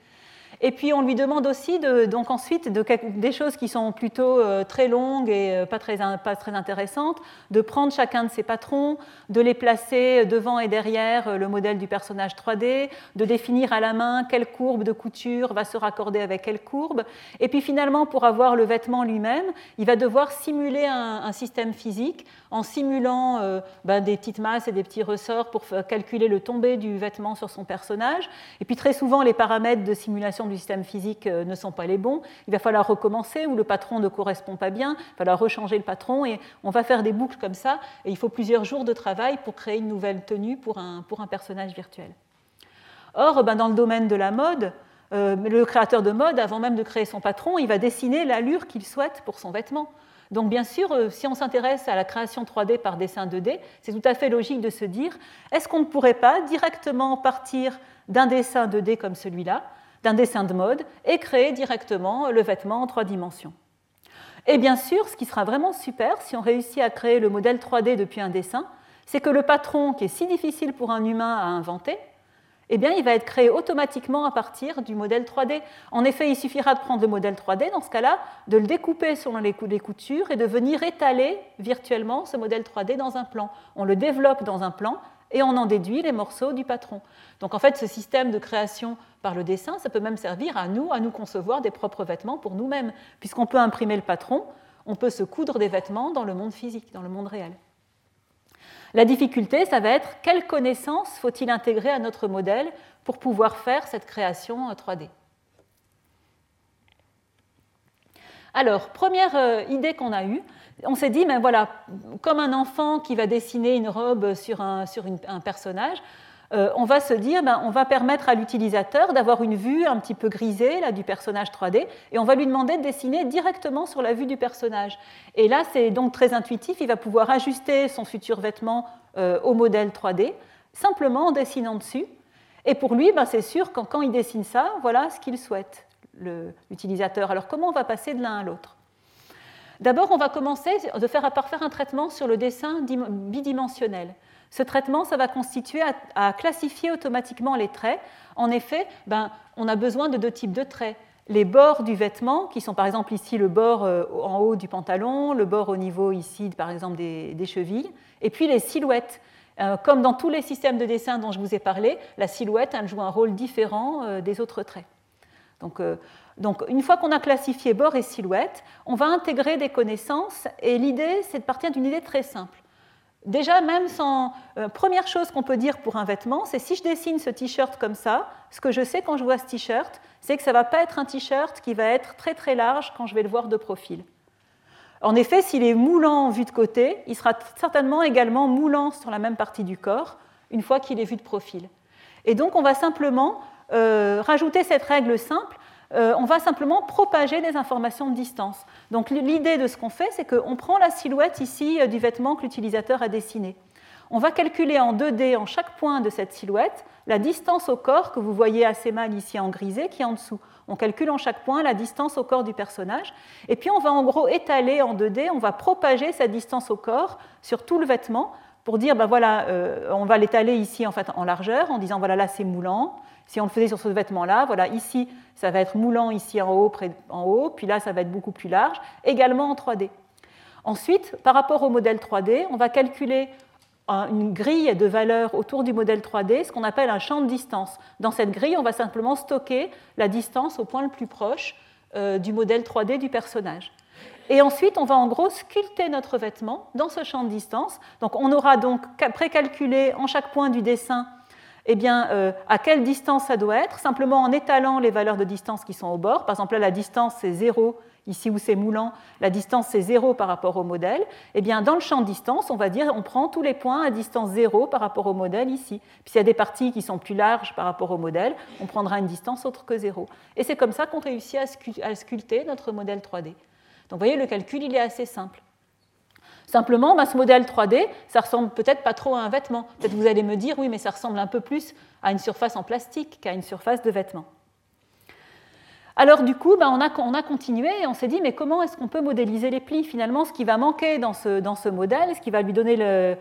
Et puis on lui demande aussi donc ensuite de, des choses qui sont plutôt euh, très longues et euh, pas très, pas très intéressantes, de prendre chacun de ces patrons, de les placer devant et derrière euh, le modèle du personnage 3D, de définir à la main quelle courbe de couture va se raccorder avec quelle courbe. Et puis finalement, pour avoir le vêtement lui-même, il va devoir simuler un, système physique en simulant ben, des petites masses et des petits ressorts pour calculer le tombé du vêtement sur son personnage. Et puis très souvent, les paramètres de simulation du système physique euh, ne sont pas les bons, il va falloir recommencer ou le patron ne correspond pas bien, il va falloir rechanger le patron et on va faire des boucles comme ça et il faut plusieurs jours de travail pour créer une nouvelle tenue pour un, personnage virtuel. Or, ben, dans le domaine de la mode, euh, le créateur de mode, avant même de créer son patron, il va dessiner l'allure qu'il souhaite pour son vêtement. Donc bien sûr, euh, si on s'intéresse à la création 3D par dessin 2D, c'est tout à fait logique de se dire, est-ce qu'on ne pourrait pas directement partir d'un dessin 2D comme celui-là, d'un dessin de mode et créer directement le vêtement en trois dimensions. Et bien sûr, ce qui sera vraiment super si on réussit à créer le modèle 3D depuis un dessin, c'est que le patron qui est si difficile pour un humain à inventer, eh bien, il va être créé automatiquement à partir du modèle 3D. En effet, il suffira de prendre le modèle 3D, dans ce cas-là, de le découper selon les coutures et de venir étaler virtuellement ce modèle 3D dans un plan. On le développe dans un plan et on en déduit les morceaux du patron. Donc en fait, ce système de création par le dessin, ça peut même servir à nous, à nous concevoir des propres vêtements pour nous-mêmes, puisqu'on peut imprimer le patron, on peut se coudre des vêtements dans le monde physique, dans le monde réel. La difficulté, ça va être quelles connaissances faut-il intégrer à notre modèle pour pouvoir faire cette création 3D. Alors, première euh, idée qu'on a eue, on s'est dit, ben voilà, comme un enfant qui va dessiner une robe sur un, personnage, euh, on va se dire, ben, on va permettre à l'utilisateur d'avoir une vue un petit peu grisée là, du personnage 3D, et on va lui demander de dessiner directement sur la vue du personnage. Et là, c'est donc très intuitif, il va pouvoir ajuster son futur vêtement euh, au modèle 3D, simplement en dessinant dessus. Et pour lui, ben, c'est sûr que quand il dessine ça, voilà ce qu'il souhaite, l'utilisateur. Alors comment on va passer de l'un à l'autre? D'abord, on va commencer de faire, par faire un traitement sur le dessin bidimensionnel. Ce traitement, ça va constituer à, classifier automatiquement les traits. En effet, ben, on a besoin de deux types de traits. Les bords du vêtement, qui sont par exemple ici le bord euh, en haut du pantalon, le bord au niveau ici par exemple des, chevilles, et puis les silhouettes. Euh, comme dans tous les systèmes de dessin dont je vous ai parlé, la silhouette elle joue un rôle différent euh, des autres traits. Donc, donc, une fois qu'on a classifié bord et silhouette, on va intégrer des connaissances et l'idée, c'est de partir d'une idée très simple. Déjà, même sans. Euh, première chose qu'on peut dire pour un vêtement, c'est si je dessine ce t-shirt comme ça, ce que je sais quand je vois ce t-shirt, c'est que ça ne va pas être un t-shirt qui va être très très large quand je vais le voir de profil. En effet, s'il est moulant vu de côté, il sera certainement également moulant sur la même partie du corps une fois qu'il est vu de profil. Et donc, on va simplement euh, rajouter cette règle simple euh, on va simplement propager des informations de distance. Donc l'idée de ce qu'on fait, c'est qu'on prend la silhouette ici euh, du vêtement que l'utilisateur a dessiné. On va calculer en 2D en chaque point de cette silhouette la distance au corps que vous voyez assez mal ici en grisé qui est en dessous. On calcule en chaque point la distance au corps du personnage. Et puis on va en gros étaler en 2D, on va propager cette distance au corps sur tout le vêtement pour dire, ben voilà, euh, on va l'étaler ici en, fait, en largeur en disant, voilà, là c'est moulant, si on le faisait sur ce vêtement-là, voilà, ici, ça va être moulant ici en haut, près, en haut, puis là, ça va être beaucoup plus large, également en 3D. Ensuite, par rapport au modèle 3D, on va calculer une grille de valeurs autour du modèle 3D, ce qu'on appelle un champ de distance. Dans cette grille, on va simplement stocker la distance au point le plus proche euh, du modèle 3D du personnage. Et ensuite, on va en gros sculpter notre vêtement dans ce champ de distance. Donc, on aura donc précalculé en chaque point du dessin eh bien, euh, à quelle distance ça doit être, simplement en étalant les valeurs de distance qui sont au bord. Par exemple, là, la distance, c'est 0, ici où c'est moulant, la distance, c'est 0 par rapport au modèle. Eh bien, dans le champ de distance, on va dire, on prend tous les points à distance 0 par rapport au modèle ici. Puis s'il y a des parties qui sont plus larges par rapport au modèle, on prendra une distance autre que 0. Et c'est comme ça qu'on réussit à sculpter notre modèle 3D. Donc, vous voyez, le calcul, il est assez simple. Simplement, bah, ce modèle 3D, ça ressemble peut-être pas trop à un vêtement. Peut-être vous allez me dire, oui, mais ça ressemble un peu plus à une surface en plastique qu'à une surface de vêtement. Alors du coup, bah, on, a, continué et on s'est dit, mais comment est-ce qu'on peut modéliser les plis? Finalement, ce qui va manquer dans ce, modèle, ce qui va lui donner euh,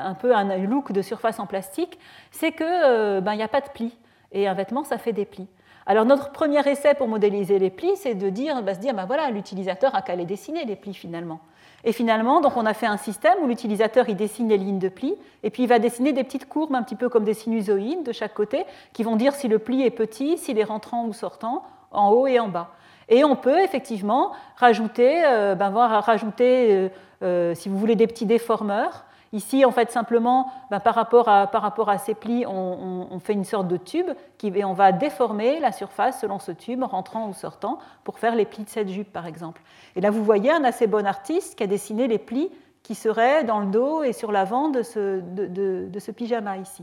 un peu un look de surface en plastique, c'est qu'il euh, bah, n'y a pas de plis. Et un vêtement, ça fait des plis. Alors notre premier essai pour modéliser les plis, c'est de dire, se dire, voilà, l'utilisateur a qu'à les dessiner, les plis finalement. Et finalement, donc on a fait un système où l'utilisateur il dessine les lignes de plis, et puis il va dessiner des petites courbes un petit peu comme des sinusoïdes de chaque côté, qui vont dire si le pli est petit, s'il est rentrant ou sortant, en haut et en bas. Et on peut effectivement rajouter, euh, ben, rajouter euh, euh, si vous voulez, des petits déformeurs. Ici, en fait, simplement, ben, par, rapport à, ces plis, on, fait une sorte de tube et on va déformer la surface selon ce tube, rentrant ou sortant, pour faire les plis de cette jupe, par exemple. Et là, vous voyez un assez bon artiste qui a dessiné les plis qui seraient dans le dos et sur l'avant de ce pyjama ici.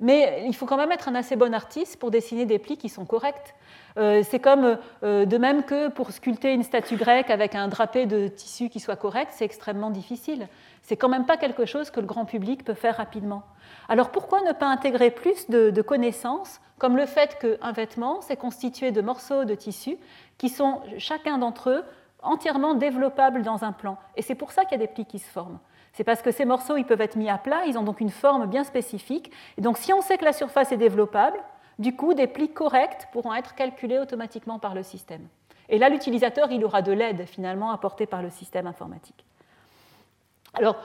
Mais il faut quand même être un assez bon artiste pour dessiner des plis qui sont corrects. Euh, c'est comme euh, de même que pour sculpter une statue grecque avec un drapé de tissu qui soit correct, c'est extrêmement difficile. C'est quand même pas quelque chose que le grand public peut faire rapidement. Alors pourquoi ne pas intégrer plus de, connaissances, comme le fait qu'un vêtement, c'est constitué de morceaux de tissu qui sont chacun d'entre eux entièrement développables dans un plan. Et c'est pour ça qu'il y a des plis qui se forment. C'est parce que ces morceaux, ils peuvent être mis à plat, ils ont donc une forme bien spécifique. Et donc si on sait que la surface est développable, du coup, des plis corrects pourront être calculés automatiquement par le système. Et là, l'utilisateur, il aura de l'aide finalement apportée par le système informatique. Alors,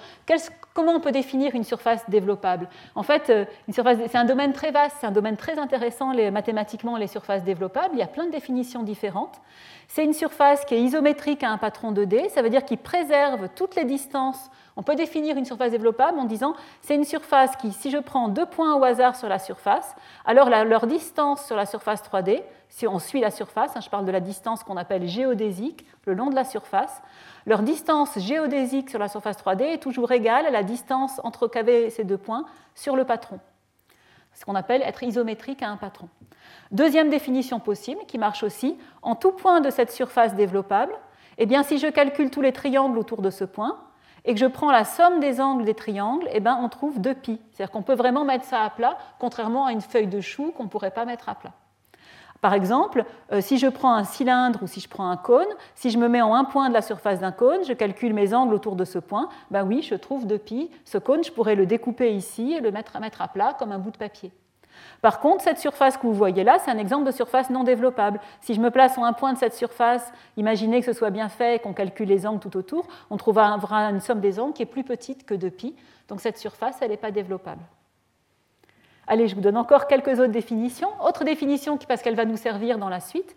comment on peut définir une surface développable? En fait, euh, c'est un domaine très vaste, c'est un domaine très intéressant mathématiquement, les surfaces développables. Il y a plein de définitions différentes. C'est une surface qui est isométrique à un patron 2D, ça veut dire qu'il préserve toutes les distances on peut définir une surface développable en disant c'est une surface qui, si je prends deux points au hasard sur la surface, alors leur distance sur la surface 3D, si on suit la surface, hein, je parle de la distance qu'on appelle géodésique, le long de la surface, leur distance géodésique sur la surface 3D est toujours égale à la distance entre ces deux points sur le patron. Ce qu'on appelle être isométrique à un patron. Deuxième définition possible, qui marche aussi, en tout point de cette surface développable, eh bien, si je calcule tous les triangles autour de ce point, et que je prends la somme des angles des triangles, eh ben, on trouve 2π. C'est-à-dire qu'on peut vraiment mettre ça à plat, contrairement à une feuille de chou qu'on ne pourrait pas mettre à plat. Par exemple, euh, si je prends un cylindre ou si je prends un cône, si je me mets en un point de la surface d'un cône, je calcule mes angles autour de ce point, ben oui, je trouve 2π. Ce cône, je pourrais le découper ici et le mettre mettre à plat comme un bout de papier. Par contre, cette surface que vous voyez là, c'est un exemple de surface non développable. Si je me place en un point de cette surface, imaginez que ce soit bien fait et qu'on calcule les angles tout autour, on trouvera une somme des angles qui est plus petite que de pi. Donc cette surface, elle n'est pas développable. Allez, je vous donne encore quelques autres définitions. Autre définition parce qu'elle va nous servir dans la suite.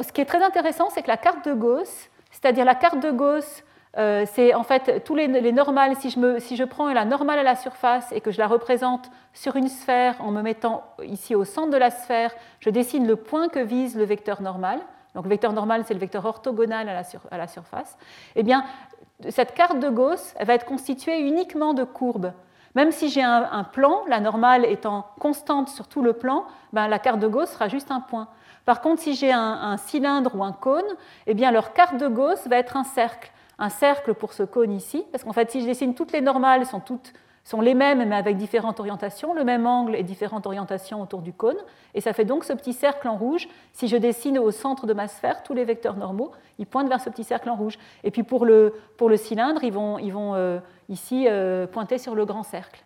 Ce qui est très intéressant, c'est que la carte de Gauss, c'est-à-dire la carte de Gauss euh, c'est en fait tous les, normales, si je, prends la normale à la surface et que je la représente sur une sphère en me mettant ici au centre de la sphère, je dessine le point que vise le vecteur normal. Donc le vecteur normal, c'est le vecteur orthogonal à la, surface. Eh bien, cette carte de Gauss va être constituée uniquement de courbes. Même si j'ai un, plan, la normale étant constante sur tout le plan, ben, la carte de Gauss sera juste un point. Par contre, si j'ai un, cylindre ou un cône, eh bien, leur carte de Gauss va être un cercle un cercle pour ce cône ici, parce qu'en fait, si je dessine toutes les normales, sont, toutes, sont les mêmes, mais avec différentes orientations, le même angle et différentes orientations autour du cône, et ça fait donc ce petit cercle en rouge. Si je dessine au centre de ma sphère, tous les vecteurs normaux, ils pointent vers ce petit cercle en rouge. Et puis pour le, pour le cylindre, ils vont, ils vont euh, ici euh, pointer sur le grand cercle.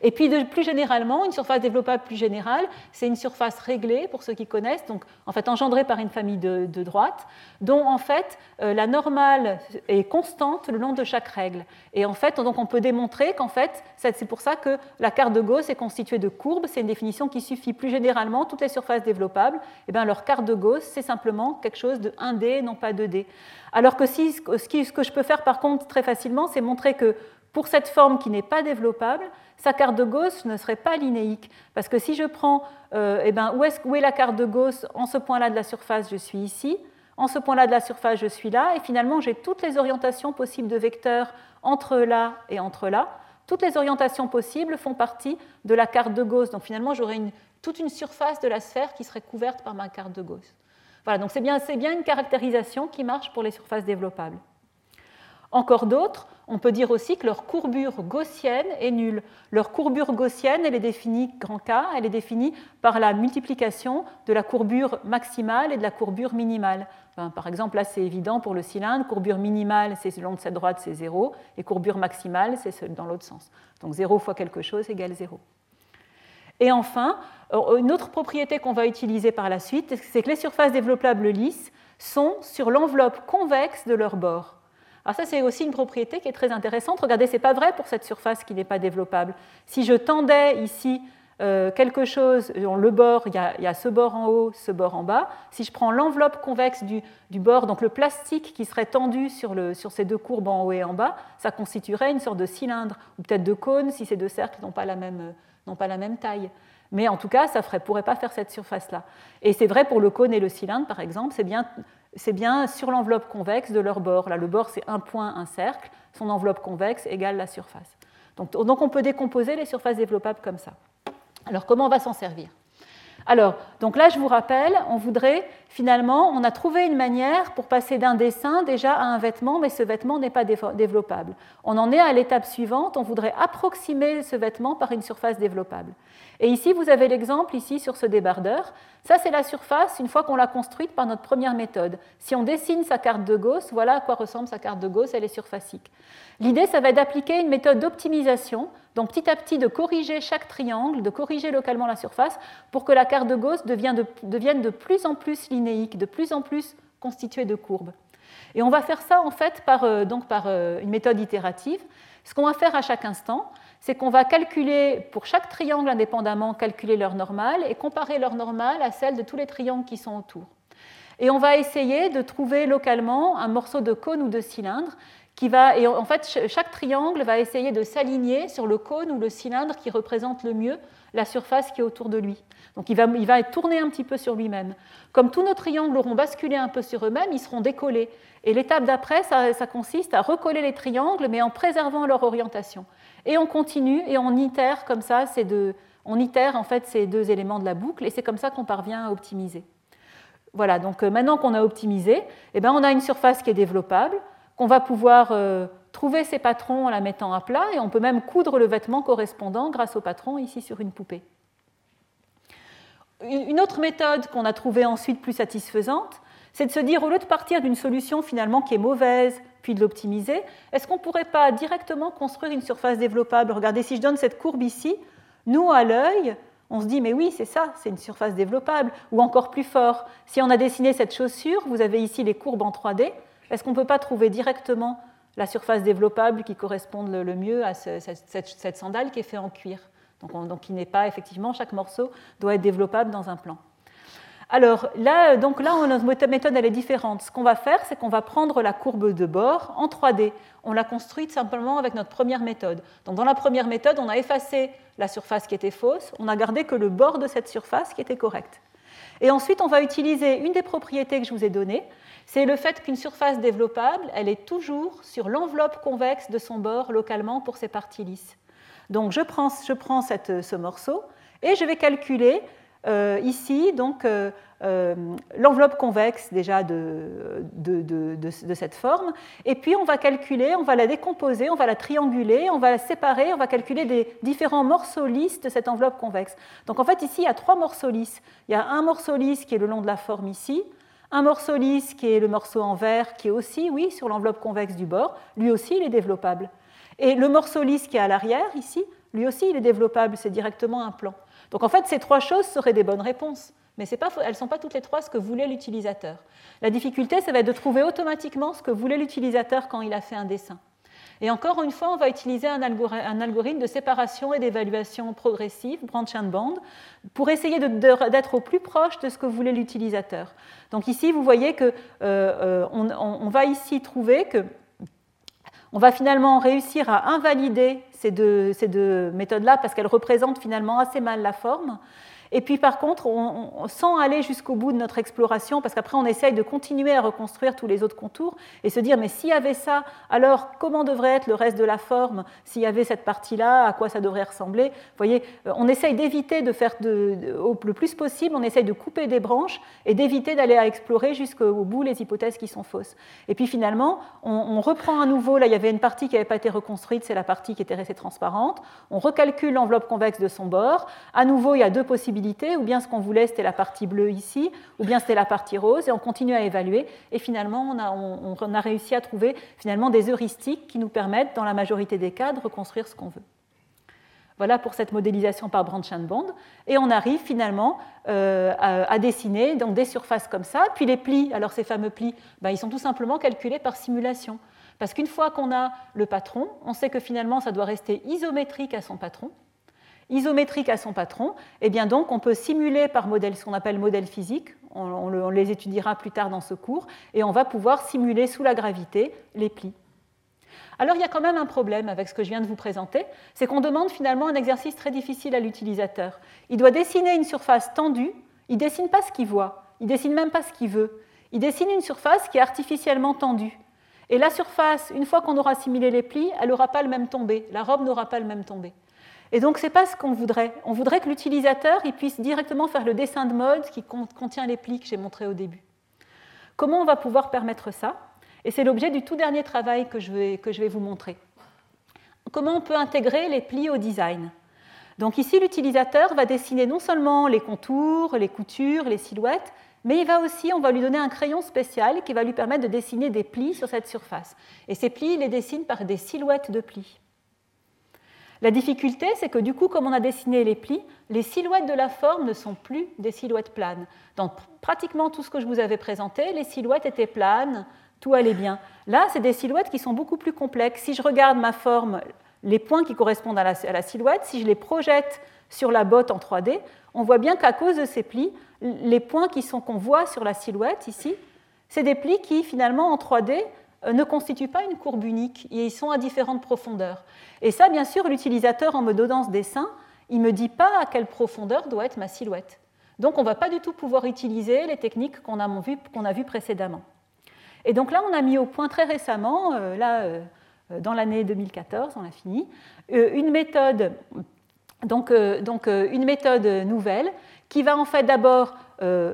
Et puis plus généralement, une surface développable plus générale, c'est une surface réglée, pour ceux qui connaissent, donc en fait engendrée par une famille de, droite, dont en fait euh, la normale est constante le long de chaque règle. Et en fait, donc on peut démontrer qu'en fait, c'est pour ça que la carte de Gauss est constituée de courbes, c'est une définition qui suffit plus généralement, toutes les surfaces développables, eh bien leur carte de Gauss, c'est simplement quelque chose de 1D, non pas 2D. Alors que si, ce que je peux faire par contre très facilement, c'est montrer que pour cette forme qui n'est pas développable, sa carte de Gauss ne serait pas linéique. Parce que si je prends, euh, eh ben, où, est est la carte de Gauss En ce point-là de la surface, je suis ici. En ce point-là de la surface, je suis là. Et finalement, j'ai toutes les orientations possibles de vecteurs entre là et entre là. Toutes les orientations possibles font partie de la carte de Gauss. Donc finalement, j'aurai toute une surface de la sphère qui serait couverte par ma carte de Gauss. Voilà, donc c'est bien, bien une caractérisation qui marche pour les surfaces développables. Encore d'autres, on peut dire aussi que leur courbure gaussienne est nulle. Leur courbure gaussienne, elle est définie, grand K, elle est définie par la multiplication de la courbure maximale et de la courbure minimale. par exemple, là c'est évident pour le cylindre, courbure minimale c'est le long de cette droite, c'est 0, et courbure maximale c'est dans l'autre sens. Donc 0 fois quelque chose égale 0. Et enfin, euh, une autre propriété qu'on va utiliser par la suite, c'est que les surfaces développables lisses sont sur l'enveloppe convexe de leur bord. Alors ça, c'est aussi une propriété qui est très intéressante. Regardez, ce n'est pas vrai pour cette surface qui n'est pas développable. Si je tendais ici euh, quelque chose, le bord, il y, a, ce bord en haut, ce bord en bas. Si je prends l'enveloppe convexe du, bord, donc le plastique qui serait tendu sur, ces deux courbes en haut et en bas, ça constituerait une sorte de cylindre, ou peut-être de cône si ces deux cercles n'ont pas, la même, taille. Mais en tout cas, ça ne pourrait pas faire cette surface-là. Et c'est vrai pour le cône et le cylindre, par exemple, c'est bien c'est bien sur l'enveloppe convexe de leur bord. Là, le bord, c'est un point, un cercle. Son enveloppe convexe égale la surface. Donc, donc on peut décomposer les surfaces développables comme ça. Alors, comment on va s'en servir? Alors, donc là, je vous rappelle, on voudrait finalement, on a trouvé une manière pour passer d'un dessin déjà à un vêtement, mais ce vêtement n'est pas développable. On en est à l'étape suivante, on voudrait approximer ce vêtement par une surface développable. Et ici, vous avez l'exemple ici sur ce débardeur. Ça, c'est la surface une fois qu'on l'a construite par notre première méthode. Si on dessine sa carte de Gauss, voilà à quoi ressemble sa carte de Gauss, elle est surfacique. L'idée, ça va être d'appliquer une méthode d'optimisation, donc petit à petit de corriger chaque triangle, de corriger localement la surface pour que la carte de Gauss devienne de, plus en plus de plus en plus constituée de courbes. Et on va faire ça en fait par, euh, donc par euh, une méthode itérative. Ce qu'on va faire à chaque instant, c'est qu'on va calculer pour chaque triangle indépendamment, calculer leur normale et comparer leur normale à celle de tous les triangles qui sont autour. Et on va essayer de trouver localement un morceau de cône ou de cylindre qui va, et en fait, chaque triangle va essayer de s'aligner sur le cône ou le cylindre qui représente le mieux la surface qui est autour de lui. Donc il va, il tourner un petit peu sur lui-même. Comme tous nos triangles auront basculé un peu sur eux-mêmes, ils seront décollés. Et l'étape d'après, ça, consiste à recoller les triangles, mais en préservant leur orientation. Et on continue et on itère comme ça ces deux, on itère en fait ces deux éléments de la boucle, et c'est comme ça qu'on parvient à optimiser. Voilà, donc euh, maintenant qu'on a optimisé, eh ben, on a une surface qui est développable, qu'on va pouvoir euh, trouver ces patrons en la mettant à plat, et on peut même coudre le vêtement correspondant grâce au patron ici sur une poupée. Une autre méthode qu'on a trouvée ensuite plus satisfaisante, c'est de se dire, au lieu de partir d'une solution finalement qui est mauvaise, puis de l'optimiser, est-ce qu'on ne pourrait pas directement construire une surface développable? Regardez, si je donne cette courbe ici, nous, à l'œil, on se dit, mais oui, c'est ça, c'est une surface développable. Ou encore plus fort, si on a dessiné cette chaussure, vous avez ici les courbes en 3D, est-ce qu'on ne peut pas trouver directement la surface développable qui corresponde le mieux à cette, sandale qui est faite en cuir? Donc, donc qui n'est pas effectivement, chaque morceau doit être développable dans un plan. Alors là, donc là, notre méthode est différente. Ce qu'on va faire, c'est qu'on va prendre la courbe de bord en 3D. On l'a construite simplement avec notre première méthode. Donc dans la première méthode, on a effacé la surface qui était fausse, on a gardé que le bord de cette surface qui était correct. Et ensuite, on va utiliser une des propriétés que je vous ai données, c'est le fait qu'une surface développable, elle est toujours sur l'enveloppe convexe de son bord localement pour ses parties lisses. Donc je prends, je prends ce morceau et je vais calculer euh, ici, donc, euh, euh, l'enveloppe convexe déjà de, de, cette forme. Et puis, on va calculer, on va la décomposer, on va la trianguler, on va la séparer, on va calculer des différents morceaux lisses de cette enveloppe convexe. Donc, en fait, ici, il y a trois morceaux lisses. Il y a un morceau lisse qui est le long de la forme ici, un morceau lisse qui est le morceau en vert, qui est aussi, oui, sur l'enveloppe convexe du bord. Lui aussi, il est développable. Et le morceau lisse qui est à l'arrière, ici, lui aussi, il est développable. C'est directement un plan. Donc en fait, ces trois choses seraient des bonnes réponses, mais elles ne sont pas toutes les trois ce que voulait l'utilisateur. La difficulté, ça va être de trouver automatiquement ce que voulait l'utilisateur quand il a fait un dessin. Et encore une fois, on va utiliser un, algorithme de séparation et d'évaluation progressive, branch and band, pour essayer d'être au plus proche de ce que voulait l'utilisateur. Donc ici, vous voyez qu'on euh, euh, va ici trouver que on va finalement réussir à invalider ces deux, méthodes-là parce qu'elles représentent finalement assez mal la forme. Et puis par contre, on, sans aller jusqu'au bout de notre exploration, parce qu'après on essaye de continuer à reconstruire tous les autres contours et se dire mais s'il y avait ça, alors comment devrait être le reste de la forme S'il y avait cette partie-là, à quoi ça devrait ressembler? Vous voyez, euh, on essaye d'éviter de faire de, le plus possible, on essaye de couper des branches et d'éviter d'aller explorer jusqu'au bout les hypothèses qui sont fausses. Et puis finalement, on, on reprend à nouveau, là il y avait une partie qui n'avait pas été reconstruite, c'est la partie qui était restée transparente, on recalcule l'enveloppe convexe de son bord, à nouveau il y a deux possibilités, ou bien ce qu'on voulait c'était la partie bleue ici, ou bien c'était la partie rose, et on continue à évaluer, et finalement on a, réussi à trouver finalement des heuristiques qui nous permettent dans la majorité des cas de reconstruire ce qu'on veut. Voilà pour cette modélisation par branch and bond. Et on arrive finalement euh, à, dessiner donc des surfaces comme ça. Puis les plis, alors ces fameux plis, ben, ils sont tout simplement calculés par simulation. Parce qu'une fois qu'on a le patron, on sait que finalement ça doit rester isométrique à son patron. Isométrique à son patron, et eh bien donc on peut simuler par modèle, ce qu'on appelle modèle physique, on, on les étudiera plus tard dans ce cours, et on va pouvoir simuler sous la gravité les plis. Alors il y a quand même un problème avec ce que je viens de vous présenter, c'est qu'on demande finalement un exercice très difficile à l'utilisateur. Il doit dessiner une surface tendue, il ne dessine pas ce qu'il voit, il ne dessine même pas ce qu'il veut. Il dessine une surface qui est artificiellement tendue. Et la surface, une fois qu'on aura simulé les plis, elle n'aura pas le même tombé, la robe n'aura pas le même tombé. Et donc, ce n'est pas ce qu'on voudrait. On voudrait que l'utilisateur puisse directement faire le dessin de mode qui contient les plis que j'ai montré au début. Comment on va pouvoir permettre ça? Et c'est l'objet du tout dernier travail que je, vais, que je vais vous montrer. Comment on peut intégrer les plis au design? Donc ici, l'utilisateur va dessiner non seulement les contours, les coutures, les silhouettes, mais il va aussi, on va lui donner un crayon spécial qui va lui permettre de dessiner des plis sur cette surface. Et ces plis, il les dessine par des silhouettes de plis. La difficulté, c'est que du coup, comme on a dessiné les plis, les silhouettes de la forme ne sont plus des silhouettes planes. Dans pratiquement tout ce que je vous avais présenté, les silhouettes étaient planes, tout allait bien. Là, c'est des silhouettes qui sont beaucoup plus complexes. Si je regarde ma forme, les points qui correspondent à la, silhouette, si je les projette sur la botte en 3D, on voit bien qu'à cause de ces plis, les points qui sont qu'on voit sur la silhouette ici, c'est des plis qui finalement en 3D euh, ne constituent pas une courbe unique ils sont à différentes profondeurs. Et ça, bien sûr, l'utilisateur en me donnant ce dessin, il ne me dit pas à quelle profondeur doit être ma silhouette. Donc on ne va pas du tout pouvoir utiliser les techniques qu'on a, vues précédemment. Et donc là, on a mis au point très récemment, euh, là, euh, dans l'année 2014, on a fini, euh, une méthode, donc une méthode nouvelle qui va en fait d'abord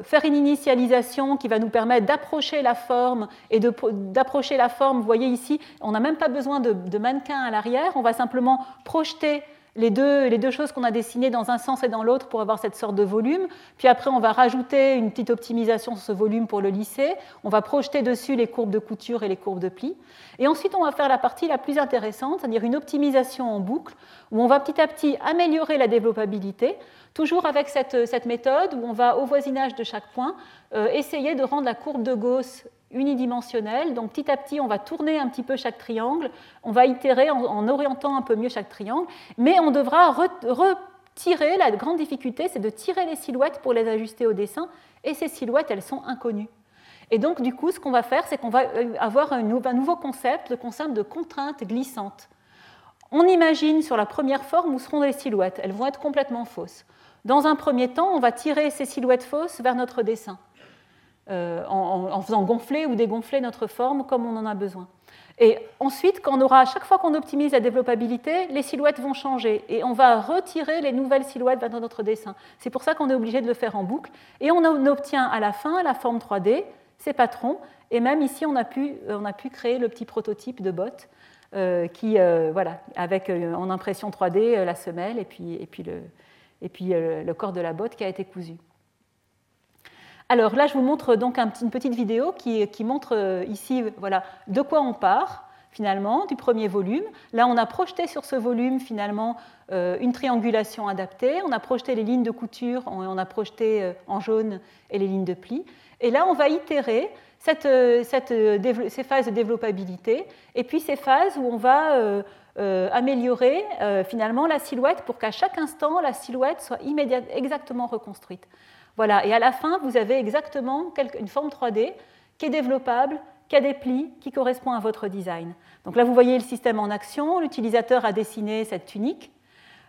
faire une initialisation qui va nous permettre d'approcher la forme et d'approcher la forme. Vous voyez ici, on n'a même pas besoin de, de mannequin à l'arrière, on va simplement projeter les deux, choses qu'on a dessinées dans un sens et dans l'autre pour avoir cette sorte de volume. Puis après, on va rajouter une petite optimisation sur ce volume pour le lisser. On va projeter dessus les courbes de couture et les courbes de pli. Et ensuite, on va faire la partie la plus intéressante, c'est-à-dire une optimisation en boucle, où on va petit à petit améliorer la développabilité, toujours avec cette, méthode où on va, au voisinage de chaque point, euh, essayer de rendre la courbe de Gauss unidimensionnelle. Donc petit à petit, on va tourner un petit peu chaque triangle, on va itérer en, orientant un peu mieux chaque triangle, mais on devra retirer, la grande difficulté, c'est de tirer les silhouettes pour les ajuster au dessin, et ces silhouettes, elles sont inconnues. Et donc, du coup, ce qu'on va faire, c'est qu'on va euh, avoir un nouveau concept, le concept de contrainte glissante. On imagine sur la première forme où seront les silhouettes. Elles vont être complètement fausses. Dans un premier temps, on va tirer ces silhouettes fausses vers notre dessin. Euh, en, faisant gonfler ou dégonfler notre forme comme on en a besoin. Et ensuite, quand on aura, à chaque fois qu'on optimise la développabilité, les silhouettes vont changer et on va retirer les nouvelles silhouettes dans notre dessin. C'est pour ça qu'on est obligé de le faire en boucle. Et on obtient à la fin la forme 3D, ces patrons. Et même ici, on a pu, on a pu créer le petit prototype de botte euh, qui, euh, voilà, avec en impression 3D la semelle et et puis le corps de la botte qui a été cousu. Alors là, je vous montre donc une petite vidéo qui, montre euh, ici voilà, de quoi on part finalement du premier volume. Là, on a projeté sur ce volume finalement euh, une triangulation adaptée. On a projeté les lignes de couture, on a projeté euh, en jaune et les lignes de pli. Et là, on va itérer cette, ces phases de développabilité et puis ces phases où on va améliorer finalement la silhouette pour qu'à chaque instant, la silhouette soit exactement reconstruite. Voilà, et à la fin, vous avez exactement une forme 3D qui est développable, qui a des plis, qui correspond à votre design. Donc là, vous voyez le système en action. L'utilisateur a dessiné cette tunique.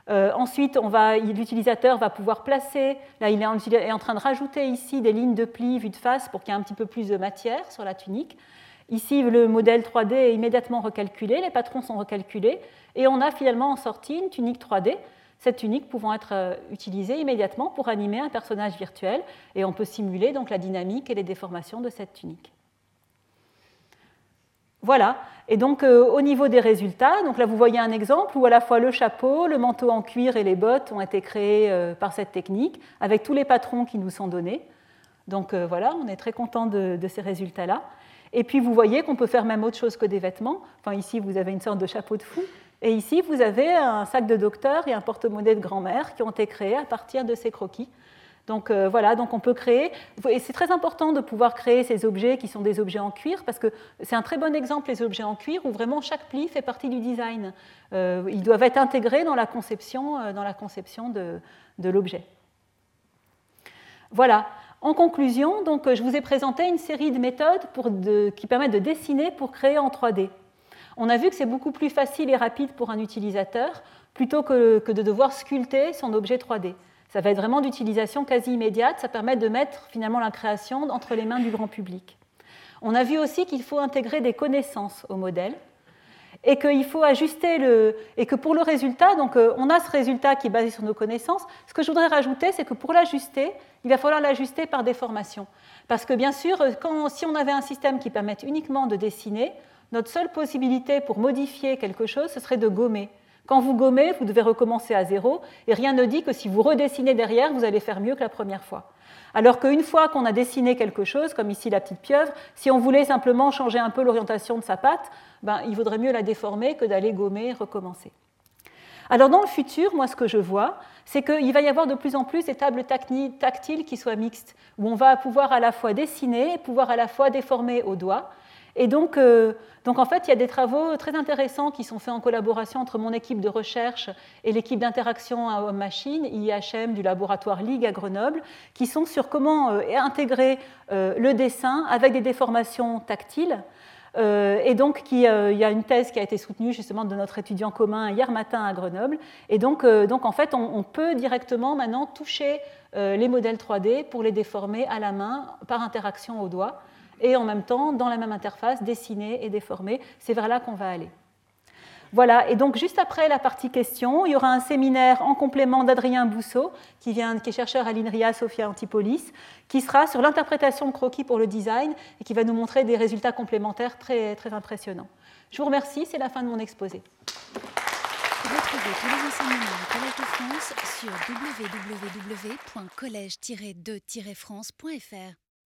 ensuite, l'utilisateur va pouvoir placer, là il est en, train de rajouter ici des lignes de pli vue de face pour qu'il y ait un petit peu plus de matière sur la tunique. Ici, le modèle 3D est immédiatement recalculé, les patrons sont recalculés, et on a finalement en sortie une tunique 3D, cette tunique pouvant être euh, utilisée immédiatement pour animer un personnage virtuel, et on peut simuler donc la dynamique et les déformations de cette tunique. Voilà, et donc euh, au niveau des résultats, donc là vous voyez un exemple où à la fois le chapeau, le manteau en cuir et les bottes ont été créés euh, par cette technique, avec tous les patrons qui nous sont donnés. Donc voilà, on est très content de ces résultats-là. Et puis vous voyez qu'on peut faire même autre chose que des vêtements. Enfin, ici, vous avez une sorte de chapeau de fou. Et ici, vous avez un sac de docteur et un porte-monnaie de grand-mère qui ont été créés à partir de ces croquis. Donc euh, voilà, donc on peut créer, et c'est très important de pouvoir créer ces objets qui sont des objets en cuir, parce que c'est un très bon exemple, les objets en cuir, où vraiment chaque pli fait partie du design. Euh, ils doivent être intégrés dans la conception, euh, dans la conception de, l'objet. Voilà, en conclusion, donc, je vous ai présenté une série de méthodes qui permettent de dessiner pour créer en 3D. On a vu que c'est beaucoup plus facile et rapide pour un utilisateur plutôt que, de devoir sculpter son objet 3D. Ça va être vraiment d'utilisation quasi immédiate, ça permet de mettre finalement la création entre les mains du grand public. On a vu aussi qu'il faut intégrer des connaissances au modèle et qu'il faut ajuster le et que pour le résultat, donc euh, on a ce résultat qui est basé sur nos connaissances. Ce que je voudrais rajouter, c'est que pour l'ajuster, il va falloir l'ajuster par déformation. Parce que bien sûr, quand, si on avait un système qui permette uniquement de dessiner, notre seule possibilité pour modifier quelque chose, ce serait de gommer. Quand vous gommez, vous devez recommencer à zéro, et rien ne dit que si vous redessinez derrière, vous allez faire mieux que la première fois. Alors qu'une fois qu'on a dessiné quelque chose, comme ici la petite pieuvre, si on voulait simplement changer un peu l'orientation de sa patte, ben, il vaudrait mieux la déformer que d'aller gommer et recommencer. Alors dans le futur, moi ce que je vois, c'est qu'il va y avoir de plus en plus des tables tactiles qui soient mixtes, où on va pouvoir à la fois dessiner et pouvoir à la fois déformer au doigt. Et donc, euh, donc, en fait, il y a des travaux très intéressants qui sont faits en collaboration entre mon équipe de recherche et l'équipe d'interaction à homme-machine, IHM du laboratoire Ligue à Grenoble, qui sont sur comment euh, intégrer euh, le dessin avec des déformations tactiles. Et donc, il y a une thèse qui a été soutenue justement de notre étudiant commun hier matin à Grenoble. Et donc, donc en fait, on, peut directement maintenant toucher les modèles 3D pour les déformer à la main par interaction au doigt. Et en même temps, dans la même interface, dessiner et déformer. C'est vers là qu'on va aller. Voilà, et donc juste après la partie question, il y aura un séminaire en complément d'Adrien Bousseau, qui, vient, qui est chercheur à l'INRIA Sophia Antipolis, qui sera sur l'interprétation de croquis pour le design et qui va nous montrer des résultats complémentaires très, très impressionnants. Je vous remercie, c'est la fin de mon exposé. Retrouvez tous les enseignements du Collège de France sur www.collège-2-france.fr.